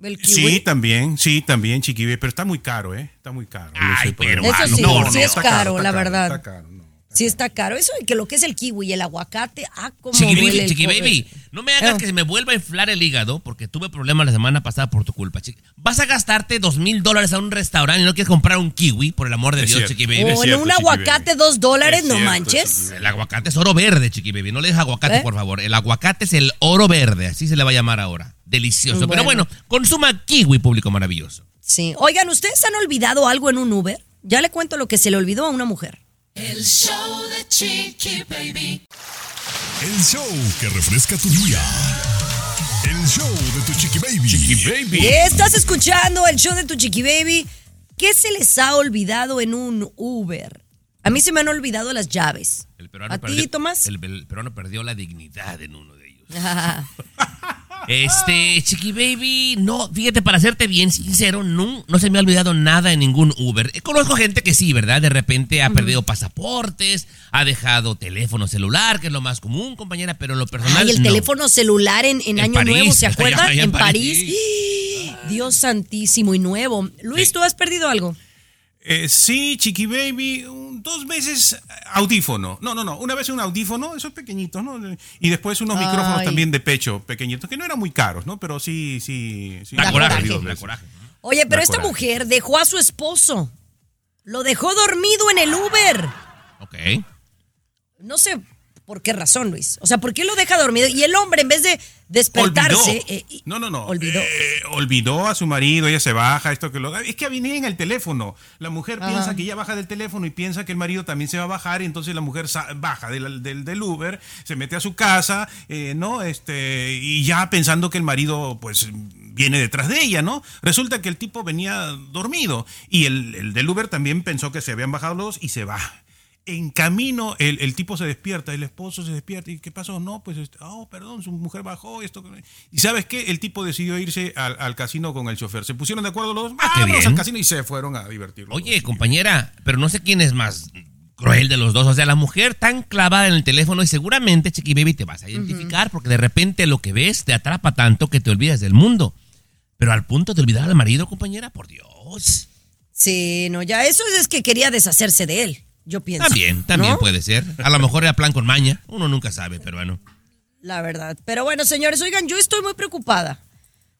El kiwi. Sí, también, sí, también, chiquibe, pero está muy caro, ¿eh? Está muy caro. El problema. Eso sí, No, no, sí es está caro, la verdad. está caro, no. Sí está caro. Eso de que lo que es el kiwi y el aguacate, ah, como Chiqui Baby, el Chiqui Baby, no me hagas Eh. que se me vuelva a inflar el hígado porque tuve problemas la semana pasada por tu culpa. Chiqui. Vas a gastarte dos mil dólares a un restaurante y no quieres comprar un kiwi, por el amor de Es Dios, cierto. Chiqui Baby. O en cierto, un aguacate, dos dólares, Es no cierto, manches. El aguacate es oro verde, Chiqui Baby. No le dejes aguacate, ¿Eh? por favor. El aguacate es el oro verde, así se le va a llamar ahora. Delicioso. Pero Bueno. consuma kiwi, público maravilloso. Sí. Oigan, ¿ustedes han olvidado algo en un Uber? Ya le cuento lo que se le olvidó a una mujer. El show de Chiqui Baby. El show que refresca tu día. El show de tu chiqui baby. Estás escuchando el show de tu chiqui baby. ¿Qué se les ha olvidado en un Uber? A mí se me han olvidado las llaves. El peruano ¿A ti, perdió- Tomás? El, el peruano perdió la dignidad en uno de ellos. Este, Chiqui Baby, no, fíjate, para serte bien sincero, no, no se me ha olvidado nada en ningún Uber. Eh, Conozco gente que sí, ¿verdad? De repente ha perdido pasaportes, ha dejado teléfono celular, que es lo más común, compañera, pero en lo personal. Ay, el no. teléfono celular en, en En Año París, Nuevo, ¿se acuerdan? en París. París. Dios santísimo y nuevo. Luis. ¿tú has perdido algo? Eh, sí, Chiqui Baby, un- dos veces audífono. No, no, no, una vez un audífono, esos pequeñitos, ¿no? Y después unos Ay. micrófonos también de pecho, pequeñitos, que no eran muy caros, ¿no? Pero sí, sí, sí. Da Da coraje, dos da coraje. Oye, pero esta coraje. mujer dejó a su esposo. Lo dejó dormido en el Uber. Ok. No sé por qué razón, Luis. O sea, ¿por qué lo deja dormido? Y el hombre, en vez de despertarse. Olvidó. eh, y- no, no, no. Olvidó. Eh, olvidó a su marido, ella se baja, esto que lo Es que en el teléfono. La mujer Ajá. piensa que ella baja del teléfono y piensa que el marido también se va a bajar, y entonces la mujer baja del, del, del Uber, se mete a su casa, eh, ¿no? Este, y ya pensando que el marido, pues, viene detrás de ella, ¿no? Resulta que el tipo venía dormido y el, el del Uber también pensó que se habían bajado los dos y se va. En camino, el, el tipo se despierta, el esposo se despierta. ¿Y qué pasó? No, pues, este, oh, perdón, su mujer bajó. esto Y ¿sabes qué? El tipo decidió irse al, al casino con el chofer. Se pusieron de acuerdo los dos, Ah, qué vámonos bien. al casino y se fueron a divertir. los Oye, dos. compañera, pero no sé quién es más cruel de los dos. O sea, la mujer tan clavada en el teléfono y seguramente, Chiqui Baby, te vas a identificar porque de repente lo que ves te atrapa tanto que te olvidas del mundo. Pero al punto de olvidar al marido, compañera, por Dios. Sí, no, ya eso es que quería deshacerse de él. Yo pienso. También, también ¿no? puede ser. A lo mejor era plan con maña. Uno nunca sabe, pero bueno. La verdad. Pero bueno, señores, oigan, yo estoy muy preocupada.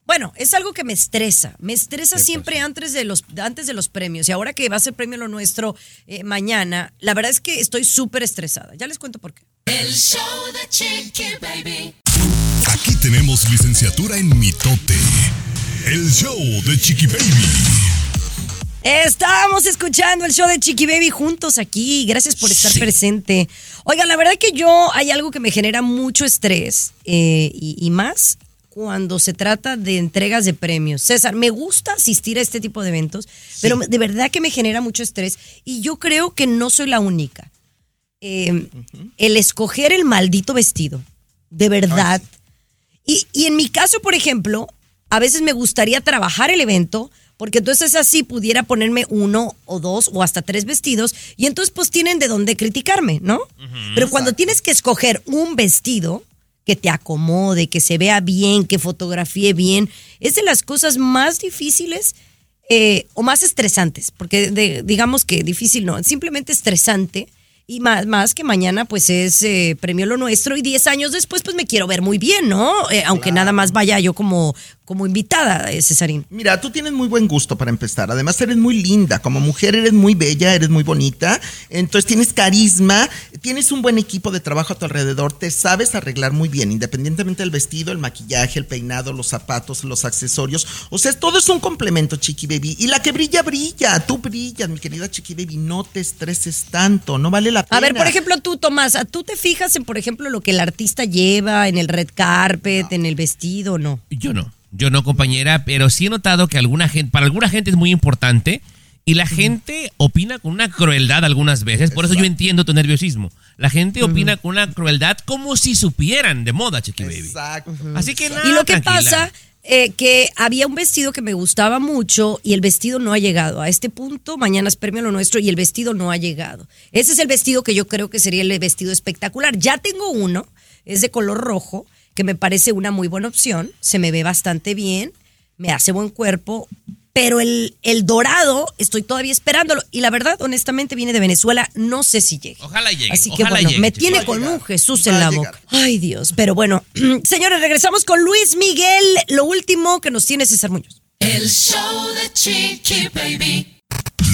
Bueno, es algo que me estresa. Me estresa siempre antes de, los, antes de los premios. Y ahora que va a ser premio lo nuestro eh, mañana, la verdad es que estoy súper estresada. Ya les cuento por qué. El show de Chiqui Baby. Aquí tenemos licenciatura en mitote. El show de Chiqui Baby. Estamos escuchando el show de Chiqui Baby juntos aquí. Gracias por estar presente. Oigan, la verdad que yo hay algo que me genera mucho estrés eh, y, y más cuando se trata de entregas de premios. César, me gusta asistir a este tipo de eventos, pero de verdad que me genera mucho estrés y yo creo que no soy la única. Eh, El escoger el maldito vestido, de verdad. Y, y en mi caso, por ejemplo, a veces me gustaría trabajar el evento, porque entonces así pudiera ponerme uno o dos o hasta tres vestidos, y entonces pues tienen de dónde criticarme, ¿no? Pero cuando tienes que escoger un vestido que te acomode, que se vea bien, que fotografíe bien, es de las cosas más difíciles eh, o más estresantes, porque de- digamos que difícil no, simplemente estresante. Y más, más que mañana, pues es eh, premio lo nuestro. Y 10 años después, pues me quiero ver muy bien, ¿no? Eh, aunque nada más vaya yo como, como invitada, eh, Cesarín. Mira, tú tienes muy buen gusto para empezar. Además, eres muy linda. Como mujer, eres muy bella, eres muy bonita. Entonces, tienes carisma, tienes un buen equipo de trabajo a tu alrededor. Te sabes arreglar muy bien, independientemente del vestido, el maquillaje, el peinado, los zapatos, los accesorios. O sea, todo es un complemento, Chiqui Baby. Y la que brilla, brilla. Tú brillas, mi querida Chiqui Baby. No te estreses tanto. No vale la pena. A ver, por ejemplo, tú, Tomás, ¿tú te fijas en, por ejemplo, lo que el artista lleva en el red carpet, en el vestido o no? Yo no, yo no, compañera, pero sí he notado que alguna gente, para alguna gente es muy importante y la gente opina con una crueldad algunas veces, por eso yo entiendo tu nerviosismo. La gente opina con una crueldad como si supieran de moda, Chiqui Baby. Exacto. Así que nada, Y lo que tranquila. pasa eh, que había un vestido que me gustaba mucho y el vestido no ha llegado. A este punto, mañana es premio lo nuestro y el vestido no ha llegado. Ese es el vestido que yo creo que sería el vestido espectacular. Ya tengo uno, es de color rojo, que me parece una muy buena opción. Se me ve bastante bien, me hace buen cuerpo. Pero el, el dorado, estoy todavía esperándolo. Y la verdad, honestamente, viene de Venezuela. No sé si llegue. Ojalá llegue. Así que ojalá bueno, llegue, me tiene con un Jesús en la boca. Ay, Dios. Pero bueno, señores, regresamos con Luis Miguel. Lo último que nos tiene César Muñoz. El show de Chiqui Baby.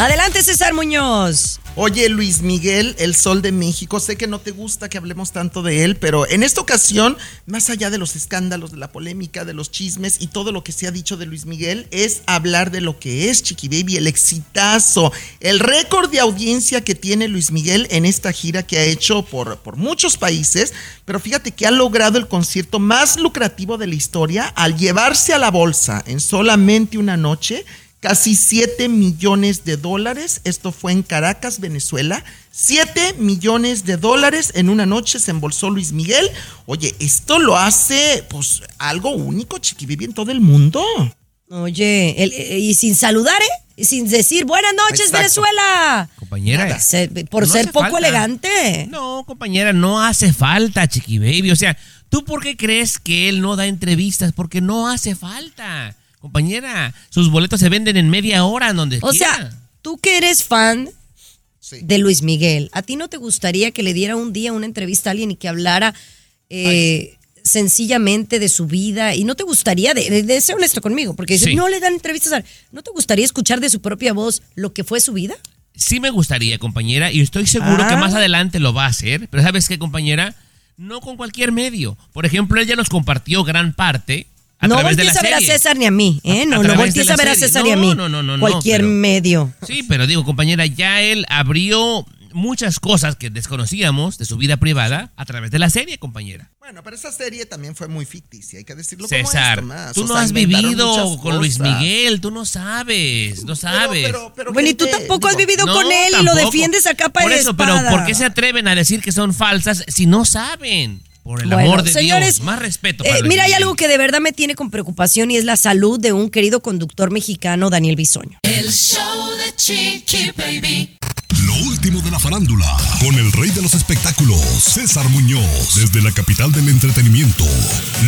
Adelante, César Muñoz. Oye, Luis Miguel, el sol de México, sé que no te gusta que hablemos tanto de él, pero en esta ocasión, más allá de los escándalos, de la polémica, de los chismes y todo lo que se ha dicho de Luis Miguel, es hablar de lo que es Chiqui Baby, el exitazo, el récord de audiencia que tiene Luis Miguel en esta gira que ha hecho por, por muchos países, pero fíjate que ha logrado el concierto más lucrativo de la historia al llevarse a la bolsa en solamente una noche casi 7 millones de dólares. Esto fue en Caracas, Venezuela. 7 millones de dólares en una noche se embolsó Luis Miguel. Oye, esto lo hace pues algo único, Chiquibibi, en todo el mundo. Oye, el- eh, y sin saludar, ¿eh? Y sin decir buenas noches, Exacto. Venezuela. Compañera. Se- por No ser hace poco falta. elegante. No, compañera, no hace falta, Chiqui Baby. O sea, ¿tú por qué crees que él no da entrevistas? Porque no hace falta. Compañera, sus boletos se venden en media hora en donde O quiera. sea, tú que eres fan Sí. de Luis Miguel, ¿a ti no te gustaría que le diera un día una entrevista a alguien y que hablara eh, sencillamente de su vida? Y no te gustaría, de, de- de ser honesto conmigo, porque dices, Sí. no le dan entrevistas a... ¿No te gustaría escuchar de su propia voz lo que fue su vida? Sí me gustaría, compañera, y estoy seguro Ah. que más adelante lo va a hacer. Pero ¿sabes qué, compañera? No con cualquier medio. Por ejemplo, él ya nos compartió gran parte a no voltees a ver a. César ni a mí, ¿eh? A- a No, de voltees a ver a. César ni a mí. no, no, no, no, Cualquier pero- medio. Sí, pero digo, compañera, ya él abrió muchas cosas que desconocíamos de su vida privada a través de la serie, compañera. Bueno, pero esa serie también fue muy ficticia, hay que decirlo César, como Tomás. tú O no sea, has vivido con Luis. Miguel, tú no sabes, no sabes. Pero, pero, pero Bueno, y tú tampoco has vivido No, con él y lo defiendes a capa Por eso, espada. pero ¿por qué se atreven a decir que son falsas si no saben? Por el Bueno, amor de señores, Dios, más respeto. eh, para mira, hay algo que de verdad me tiene con preocupación y es la salud de un querido conductor mexicano, Daniel Bisoño. El show de Chiqui Baby. Lo último de la farándula, con el rey de los espectáculos, César Muñoz, desde la capital del entretenimiento,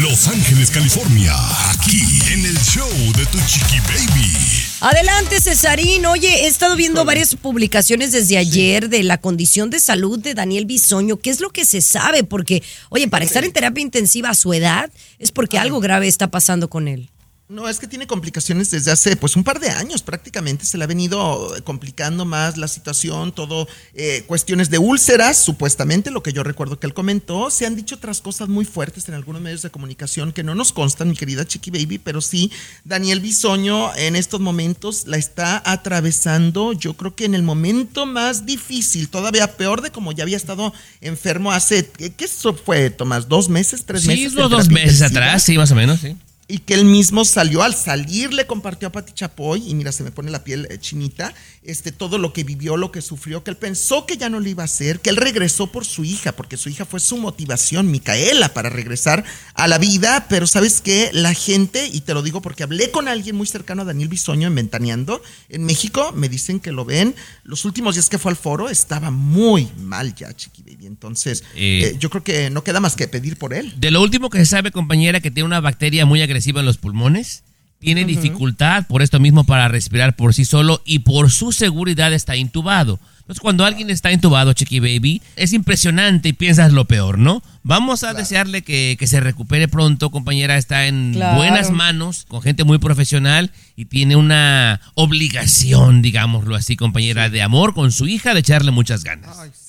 Los Ángeles, California, aquí en el show de Tu Chiqui Baby. Adelante, Cesarín. Oye, he estado viendo varias publicaciones desde ayer de la condición de salud de Daniel Bisoño. ¿Qué es lo que se sabe? Porque, oye, para estar en terapia intensiva a su edad es porque algo grave está pasando con él. No, es que tiene complicaciones desde hace pues un par de años prácticamente. Se le ha venido complicando más la situación, todo eh, cuestiones de úlceras, supuestamente, lo que yo recuerdo que él comentó. Se han dicho otras cosas muy fuertes en algunos medios de comunicación que no nos constan, mi querida Chiqui Baby, pero sí, Daniel Bisoño en estos momentos la está atravesando, yo creo que en el momento más difícil, todavía peor de como ya había estado enfermo hace, ¿qué eso fue, Tomás? ¿Dos meses? ¿Tres Sí, meses? en dos meses atrás, sí, más o menos, sí. Y que él mismo salió al salir le compartió a Pati Chapoy y mira se me pone la piel eh, chinita este todo lo que vivió lo que sufrió que él pensó que ya no lo iba a hacer que él regresó por su hija porque su hija fue su motivación Micaela para regresar a la vida. Pero sabes qué la gente y te lo digo porque hablé con alguien muy cercano a Daniel Bisoño en Ventaneando en México me dicen que lo ven. Los últimos días que fue al foro estaba muy mal ya Chiqui Baby. Entonces Eh. eh, yo creo que no queda más que pedir por él. De lo último que se sabe, compañera, que tiene una bacteria muy agresiva en los pulmones tiene dificultad por esto mismo para respirar por sí solo y por su seguridad está intubado. Entonces, cuando alguien está intubado, Chiqui Baby, es impresionante y piensas lo peor, ¿no? Vamos a desearle que, que se recupere pronto, compañera. Está en Claro. buenas manos, con gente muy profesional y tiene una obligación, digámoslo así, compañera, de amor con su hija, de echarle muchas ganas. Ay, sí.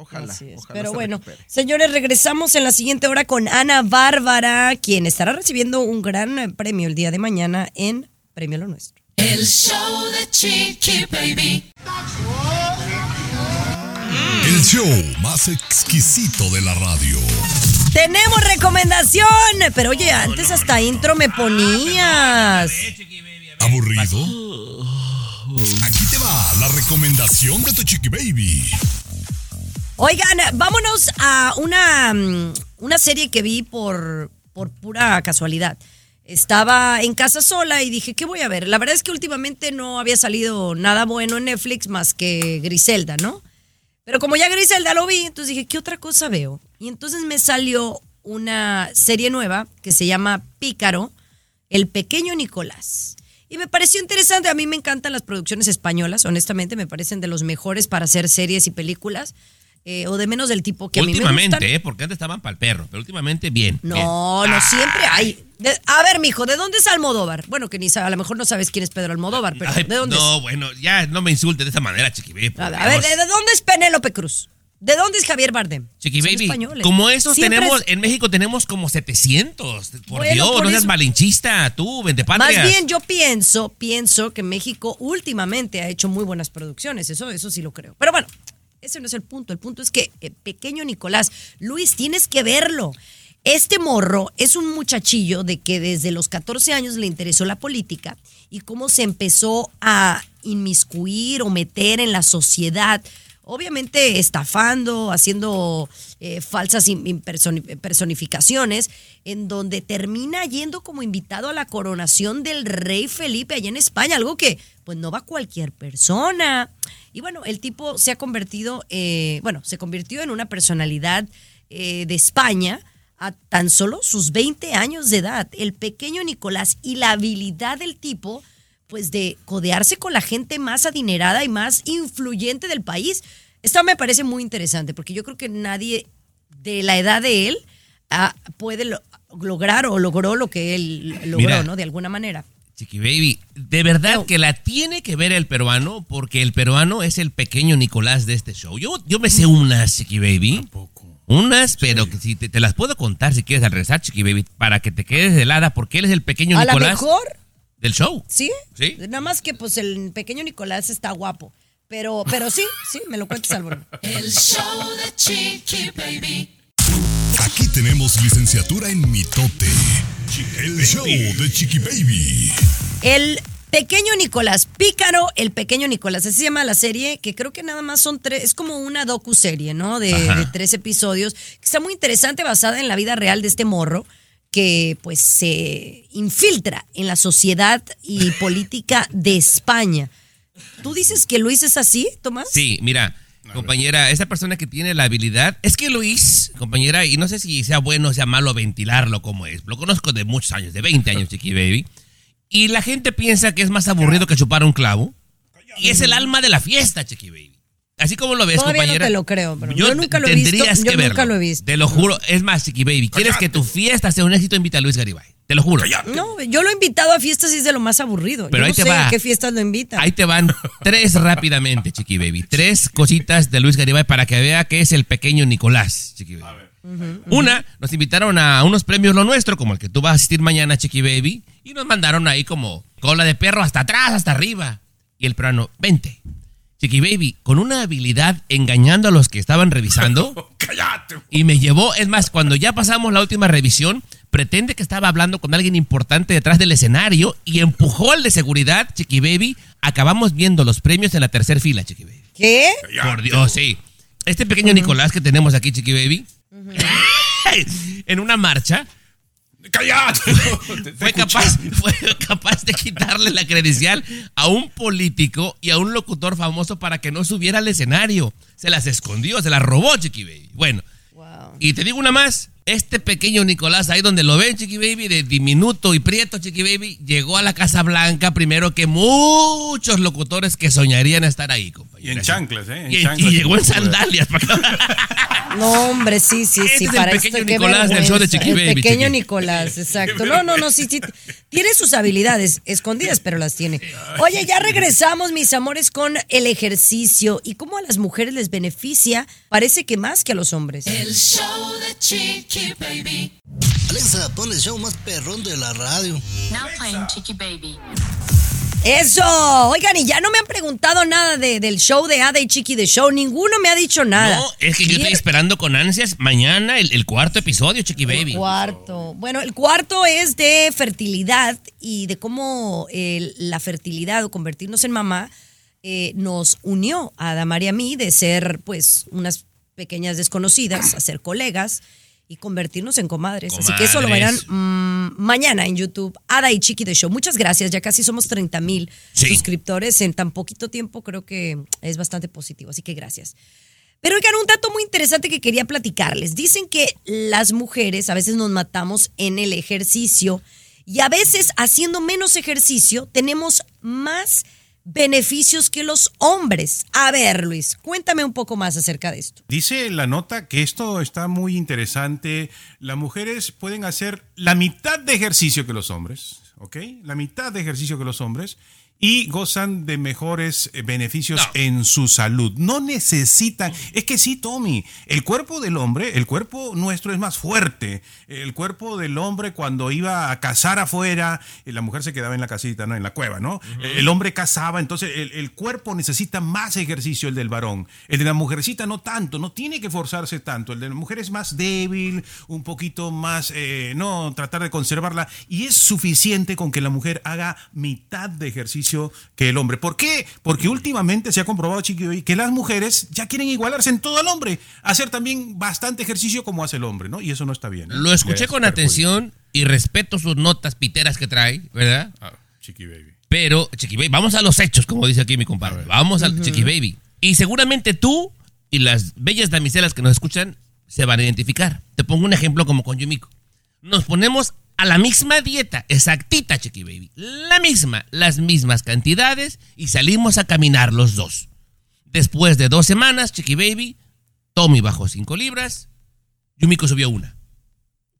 Ojalá. Así es. ojalá Pero se bueno, recupere. señores, regresamos en la siguiente hora con Ana Bárbara, quien estará recibiendo un gran eh, premio el día de mañana en Premio Lo Nuestro. El show de Chiqui Baby. El show más exquisito de la radio. Tenemos recomendación, pero oye, antes hasta intro me ponías. ¿Aburrido? Aquí te va la recomendación de tu chiqui baby. Oigan, vámonos a una, mm, una serie que vi por, por pura casualidad. Estaba en casa sola y dije, ¿qué voy a ver? La verdad es que últimamente no había salido nada bueno en Netflix más que Griselda, ¿no? Pero como ya Griselda lo vi, entonces dije, ¿qué otra cosa veo? Y entonces me salió una serie nueva que se llama Pícaro, El Pequeño Nicolás. Y me pareció interesante, a mí me encantan las producciones españolas, honestamente, me parecen de los mejores para hacer series y películas, eh, o de menos del tipo que a mí me gustan. Últimamente, ¿eh? Porque antes estaban para el perro, pero últimamente bien. bien. No, no siempre hay. De- a ver, mijo, ¿de dónde es Almodóvar? Bueno, que ni sabe, a lo mejor no sabes quién es Pedro Almodóvar, pero Ay, ¿de dónde es? no, bueno, ya no me insultes de esa manera, Chiqui Baby. A ver, a ver, Dios. ¿de de dónde es Penélope Cruz? ¿De dónde es Javier Bardem? Chiqui Son Baby, españoles. como esos Siempre tenemos, es- en México tenemos como 700. Por Bueno, Dios, por no seas eso- malinchista, tú, vente Más patrias. bien yo pienso, pienso que México últimamente ha hecho muy buenas producciones, eso, eso sí lo creo. Pero bueno, ese no es el punto. El punto es que, eh, pequeño Nicolás, Luis, tienes que verlo. Este morro es un muchachillo de que desde los 14 años le interesó la política y cómo se empezó a inmiscuir o meter en la sociedad. Obviamente estafando, haciendo eh, falsas personificaciones, en donde termina yendo como invitado a la coronación del rey Felipe allá en España, algo que pues no va cualquier persona. Y bueno, el tipo se ha convertido, eh, bueno, se convirtió en una personalidad eh, de España a tan solo sus 20 años de edad. El pequeño Nicolás y la habilidad del tipo, pues de codearse con la gente más adinerada y más influyente del país. Esto me parece muy interesante porque yo creo que nadie de la edad de él ah, puede lo- lograr o logró lo que él logró, Mira. ¿no? De alguna manera. Chiqui Baby, de verdad que la tiene que ver el peruano, porque el peruano es el pequeño Nicolás de este show. Yo, yo me sé unas, Chiqui Baby. Unas, pero que si te, te las puedo contar si quieres al regresar, Chiqui Baby, para que te quedes helada, porque él es el pequeño A lo Nicolás mejor, del show. ¿sí? Sí. Nada más que pues el pequeño Nicolás está guapo. Pero, pero sí, sí, me lo cuentas, Álvaro. El show de Chiqui Baby. Aquí tenemos licenciatura en mitote. El show de Chiqui Baby. El pequeño Nicolás, Pícaro, el pequeño Nicolás, así se llama la serie, que creo que nada más son tres, es como una docu-serie, ¿no? De, de tres episodios, que está muy interesante, basada en la vida real de este morro, que pues se infiltra en la sociedad y política de España. ¿Tú dices que Luis es así, Tomás? Sí, mira, compañera, esa persona que tiene la habilidad, es que Luis, compañera, y no sé si sea bueno o sea malo ventilarlo como es, lo conozco de muchos años, de 20 años, Chiqui Baby, y la gente piensa que es más aburrido que chupar un clavo, y es el alma de la fiesta, Chiqui Baby. Así como lo ves, Todavía no compañera. te lo creo, pero yo nunca lo he visto, tendrías yo nunca verlo. lo he visto. Te lo juro, es más, Chiqui Baby, ¿quieres que tu fiesta sea un éxito? Invita a Luis Garibay. Te lo juro. No, yo lo he invitado a fiestas y es de lo más aburrido. Pero yo ahí no te sé va. a qué fiestas lo invitan. Ahí te van tres rápidamente, Chiqui Baby. Tres cositas de Luis Garibay para que vea que es el pequeño Nicolás, Chiqui Baby. Una, nos invitaron a unos premios Lo Nuestro, como el que tú vas a asistir mañana, Chiqui Baby, y nos mandaron ahí como cola de perro hasta atrás, hasta arriba. Y el peruano, vente. Chiqui Baby, con una habilidad engañando a los que estaban revisando. ¡Cállate! Y me llevó, es más, cuando ya pasamos la última revisión, pretende que estaba hablando con alguien importante detrás del escenario y empujó al de seguridad, Chiqui Baby. Acabamos viendo los premios en la tercera fila, Chiqui Baby. ¿Qué? Por Dios, sí. Este pequeño Nicolás que tenemos aquí, Chiqui Baby, en una marcha, ¡Cállate! fue capaz, fue capaz de quitarle la credencial a un político y a un locutor famoso para que no subiera al escenario. Se las escondió, se las robó, Chiqui Baby. Bueno, Wow. y te digo una más. Este pequeño Nicolás, ahí donde lo ven, Chiqui Baby, de diminuto y prieto, Chiqui Baby, llegó a la Casa Blanca primero que muchos locutores que soñarían estar ahí, compañero. Y en chanclas, ¿eh? En Y, llegó en sandalias. para acá. No, hombre, sí, sí, Este sí. es el pequeño esto, Nicolás del show de. Chiqui El Baby, pequeño Chiqui. Nicolás, exacto. No, no, no, sí, sí. Tiene sus habilidades escondidas, pero las tiene. Oye, ya regresamos, mis amores, con el ejercicio y cómo a las mujeres les beneficia, parece que más que a los hombres. El show de Chiqui Baby. Alexa, pon el show más perrón de la radio. Now playing Chiqui Baby. Eso, oigan, y ya no me han preguntado nada de- del show de Ada y Chiqui de Show, ninguno me ha dicho nada. No, es que yo estoy esperando con ansias mañana el, el cuarto episodio, Chiqui Baby. Cuarto. Bueno, el cuarto es de fertilidad y de cómo eh, la fertilidad o convertirnos en mamá eh, nos unió a Adamar y a mí de ser pues unas pequeñas desconocidas a ser colegas y convertirnos en comadres. Así que eso lo verán mm, mañana en YouTube. Ada y Chiqui de Show. Muchas gracias. Ya casi somos 30 mil Sí. suscriptores en tan poquito tiempo. Creo que es bastante positivo. Así que gracias. Pero oigan, un dato muy interesante que quería platicarles. Dicen que las mujeres a veces nos matamos en el ejercicio y a veces haciendo menos ejercicio tenemos más beneficios que los hombres. A ver, Luis, cuéntame un poco más acerca de esto. Dice la nota que esto está muy interesante. Las mujeres pueden hacer la mitad de ejercicio que los hombres, ¿ok? La mitad de ejercicio que los hombres y gozan de mejores eh, beneficios en su salud. No necesitan, es que sí, Tommy, el cuerpo del hombre, el cuerpo nuestro es más fuerte. El cuerpo del hombre cuando iba a cazar afuera, eh, la mujer se quedaba en la casita, ¿no? En la cueva, ¿no? El hombre cazaba, entonces el, el cuerpo necesita más ejercicio el del varón. El de la mujercita no tanto, no tiene que forzarse tanto. El de la mujer es más débil, un poquito más, eh, no, tratar de conservarla. Y es suficiente con que la mujer haga mitad de ejercicio que el hombre. ¿Por qué? Porque últimamente se ha comprobado, chiquillo, que las mujeres ya quieren igualarse en todo al hombre, hacer también bastante ejercicio como hace el hombre, ¿no? Y eso no está bien. ¿eh? Lo escuché con atención y respeto sus notas piteras que trae, ¿verdad? Ah, chiqui baby. Pero, Chiqui Baby, vamos a los hechos, como dice aquí mi compadre. Vamos al Chiqui Baby. Y seguramente tú y las bellas damiselas que nos escuchan se van a identificar. Te pongo un ejemplo como con Yumiko. Nos ponemos a la misma dieta, exactita, Chiqui Baby. La misma, las mismas cantidades y salimos a caminar los dos. Después de dos semanas, Chiqui Baby, Tommy bajó cinco libras, Yumiko subió una.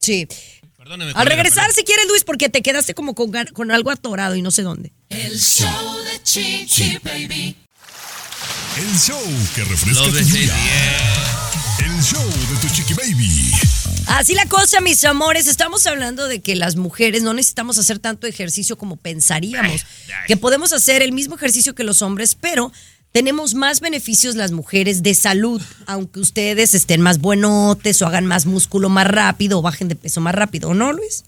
Sí. Perdóname, Al regresar, si quieres, Luis, porque te quedaste como con, algo atorado y no sé dónde. El show de Chiqui Baby. El show que refresca Lo tu día. El show de tu chiqui baby. Así la cosa, mis amores. Estamos hablando de que las mujeres no necesitamos hacer tanto ejercicio como pensaríamos. Que podemos hacer el mismo ejercicio que los hombres, pero tenemos más beneficios las mujeres de salud, aunque ustedes estén más buenotes o hagan más músculo más rápido o bajen de peso más rápido, ¿o no, Luis?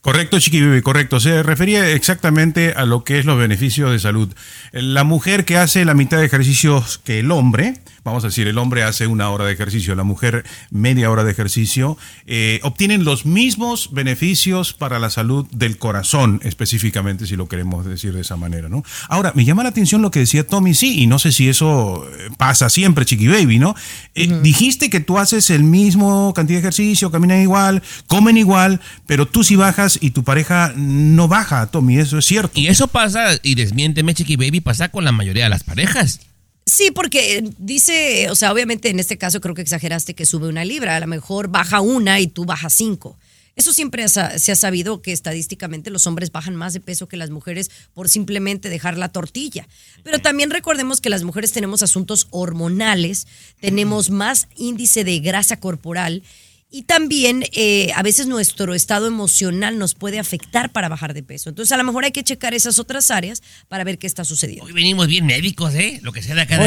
Correcto, Chiqui correcto. Se refería exactamente a lo que es los beneficios de salud. La mujer que hace la mitad de ejercicios que el hombre, vamos a decir, el hombre hace una hora de ejercicio, la mujer media hora de ejercicio, eh, obtienen los mismos beneficios para la salud del corazón, específicamente, si lo queremos decir de esa manera, ¿no? Ahora, me llama la atención lo que decía Tommy, sí, y no sé si eso eh, pasa siempre, Chiqui Baby, ¿no? Eh, Dijiste que tú haces el mismo cantidad de ejercicio, caminan igual, comen igual, pero tú sí bajas y tu pareja no baja, Tommy, eso es cierto. Y eso pasa, y desmiénteme, Chiqui Baby, pasa con la mayoría de las parejas. Sí, porque dice, o sea, obviamente en este caso creo que exageraste que sube una libra, a lo mejor baja una y tú bajas cinco. Eso siempre se ha sabido que estadísticamente los hombres bajan más de peso que las mujeres por simplemente dejar la tortilla. Pero también recordemos que las mujeres tenemos asuntos hormonales, tenemos más índice de grasa corporal y también eh, a veces nuestro estado emocional nos puede afectar para bajar de peso. Entonces a lo mejor hay que checar esas otras áreas para ver qué está sucediendo. Hoy venimos bien médicos, ¿eh? Lo que sea de quien.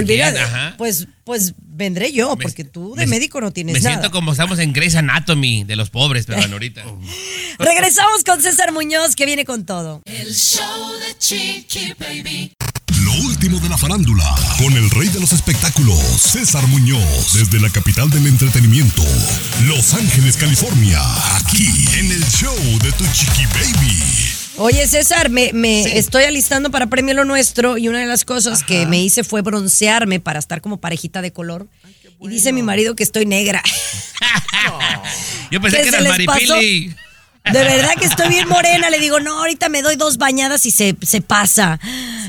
Ajá. pues, pues vendré yo, Me- porque tú de me- médico no tienes Me nada. siento como estamos en Grey's Anatomy de los pobres, pero ahorita. Regresamos con César Muñoz, que viene con todo. El show de Chiqui Baby. Lo último de la farándula, con el rey de los espectáculos, César Muñoz, desde la capital del entretenimiento, Los Ángeles, California, aquí en el show de tu chiqui baby. Oye, César, me, me estoy alistando para Premio Lo Nuestro y una de las cosas que me hice fue broncearme para estar como parejita de color. Y dice mi marido que estoy negra. Yo pensé ¿Qué que se eras les pasó? De verdad que estoy bien morena. Le digo, no, ahorita me doy dos bañadas y se, se pasa.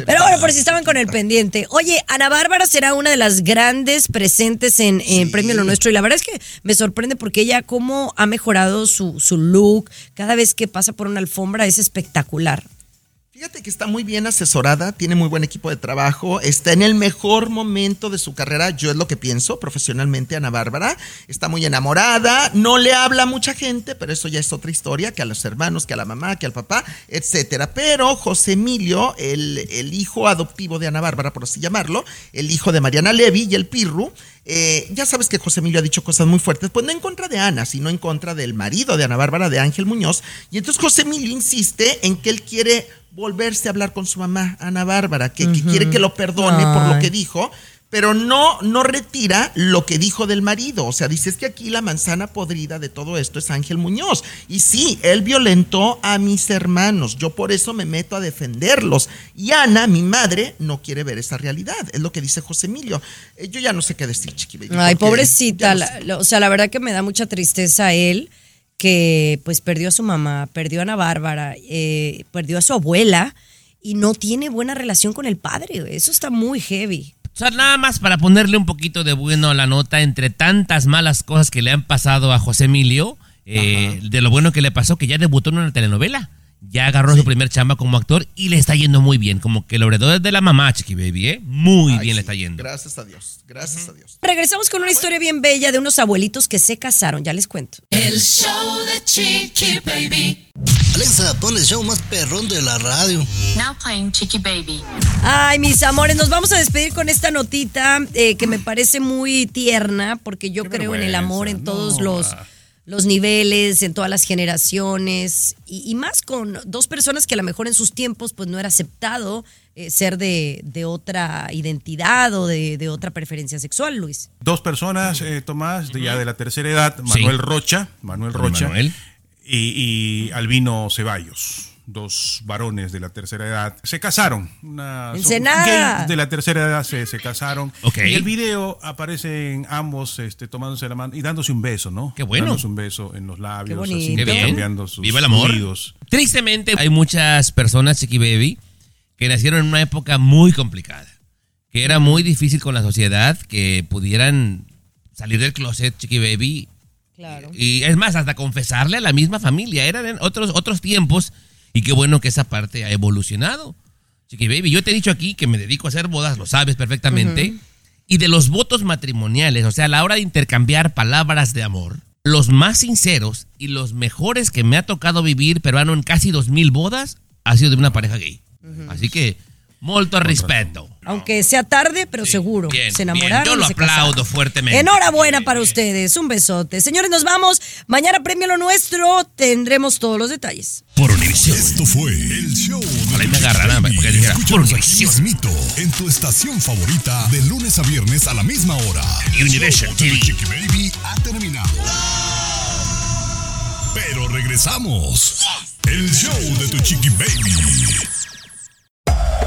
Pero bueno, por si estaban con el pendiente. Oye, Ana Bárbara será una de las grandes presentes en, en Premio Lo Nuestro. Y la verdad es que me sorprende porque ella cómo ha mejorado su, su look. Cada vez que pasa por una alfombra es espectacular. Fíjate que está muy bien asesorada, tiene muy buen equipo de trabajo, está en el mejor momento de su carrera, yo es lo que pienso profesionalmente, Ana Bárbara. Está muy enamorada, no le habla a mucha gente, pero eso ya es otra historia, que a los hermanos, que a la mamá, que al papá, etcétera. Pero José Emilio, el, el hijo adoptivo de Ana Bárbara, por así llamarlo, el hijo de Mariana Levy y el Pirru, eh, ya sabes que José Emilio ha dicho cosas muy fuertes, pues no en contra de Ana, sino en contra del marido de Ana Bárbara, de Ángel Muñoz. Y entonces José Emilio insiste en que él quiere volverse a hablar con su mamá, Ana Bárbara, que, que quiere que lo perdone por lo que dijo, pero no, no retira lo que dijo del marido. O sea, dice es que aquí la manzana podrida de todo esto es Ángel Muñoz. Y sí, él violentó a mis hermanos. Yo por eso me meto a defenderlos. Y Ana, mi madre, no quiere ver esa realidad. Es lo que dice José Emilio. Eh, yo ya no sé qué decir, chiqui. baby, Ay, pobrecita. ya no la- sé. la- o sea, la verdad que me da mucha tristeza él, que pues perdió a su mamá, perdió a Ana Bárbara, eh, perdió a su abuela y no tiene buena relación con el padre. Eso está muy heavy. O sea, nada más para ponerle un poquito de bueno a la nota, entre tantas malas cosas que le han pasado a José Emilio, eh, de lo bueno que le pasó, que ya debutó en una telenovela. Ya agarró su primer chamba como actor y le está yendo muy bien. Como que lo heredó de la mamá, Chiqui Baby, ¿eh? Muy Ay, bien le está yendo. Gracias a Dios. Gracias a Dios. Regresamos con una historia bien bella de unos abuelitos que se casaron, ya les cuento. El show de Chiqui Baby. Alexa, pon el show más perrón de la radio. Now playing Chiqui Baby. Ay, mis amores, nos vamos a despedir con esta notita eh, que me parece muy tierna, porque yo creo en el amor en todos los, los niveles, en todas las generaciones, y, y más con dos personas que a lo mejor en sus tiempos pues no era aceptado eh, ser de, de otra identidad o de, de otra preferencia sexual, Luis. Dos personas, eh, Tomás, de ya de la tercera edad, Manuel Rocha, Manuel Rocha Manuel. Y, y Albino Ceballos, dos varones de la tercera edad, se casaron. Una, son de la tercera edad se, se casaron. Ok. Y el video aparecen ambos este, tomándose la mano y dándose un beso, ¿no? Qué bueno. Dándose un beso en los labios, Qué así, Qué bien. intercambiando sus Viva el amor. Tristemente, hay muchas personas, Chiqui Baby, que nacieron en una época muy complicada. Que era muy difícil con la sociedad que pudieran salir del closet, Chiqui Baby. Claro. Y es más, hasta confesarle a la misma familia. Eran en otros, otros tiempos. Y qué bueno que esa parte ha evolucionado. Chiqui Baby, yo te he dicho aquí que me dedico a hacer bodas, lo sabes perfectamente. Y de los votos matrimoniales, o sea, a la hora de intercambiar palabras de amor, los más sinceros y los mejores que me ha tocado vivir peruano en casi dos mil bodas ha sido de una pareja gay. Así que, molto respeto. Aunque sea tarde, pero seguro. bien, se bien. enamoraron. Yo y lo se aplaudo casaron. fuertemente. Enhorabuena para ustedes. Un besote. Señores, nos vamos. Mañana premio lo nuestro. Tendremos todos los detalles. Por Univisión. Esto fue el show de Ojalá me tu agarraran, porque dijera, por mismito, en tu estación favorita de lunes a viernes a la misma hora. Univision TV. Chiqui Baby ha terminado. Pero regresamos. El show de tu Chiqui Baby.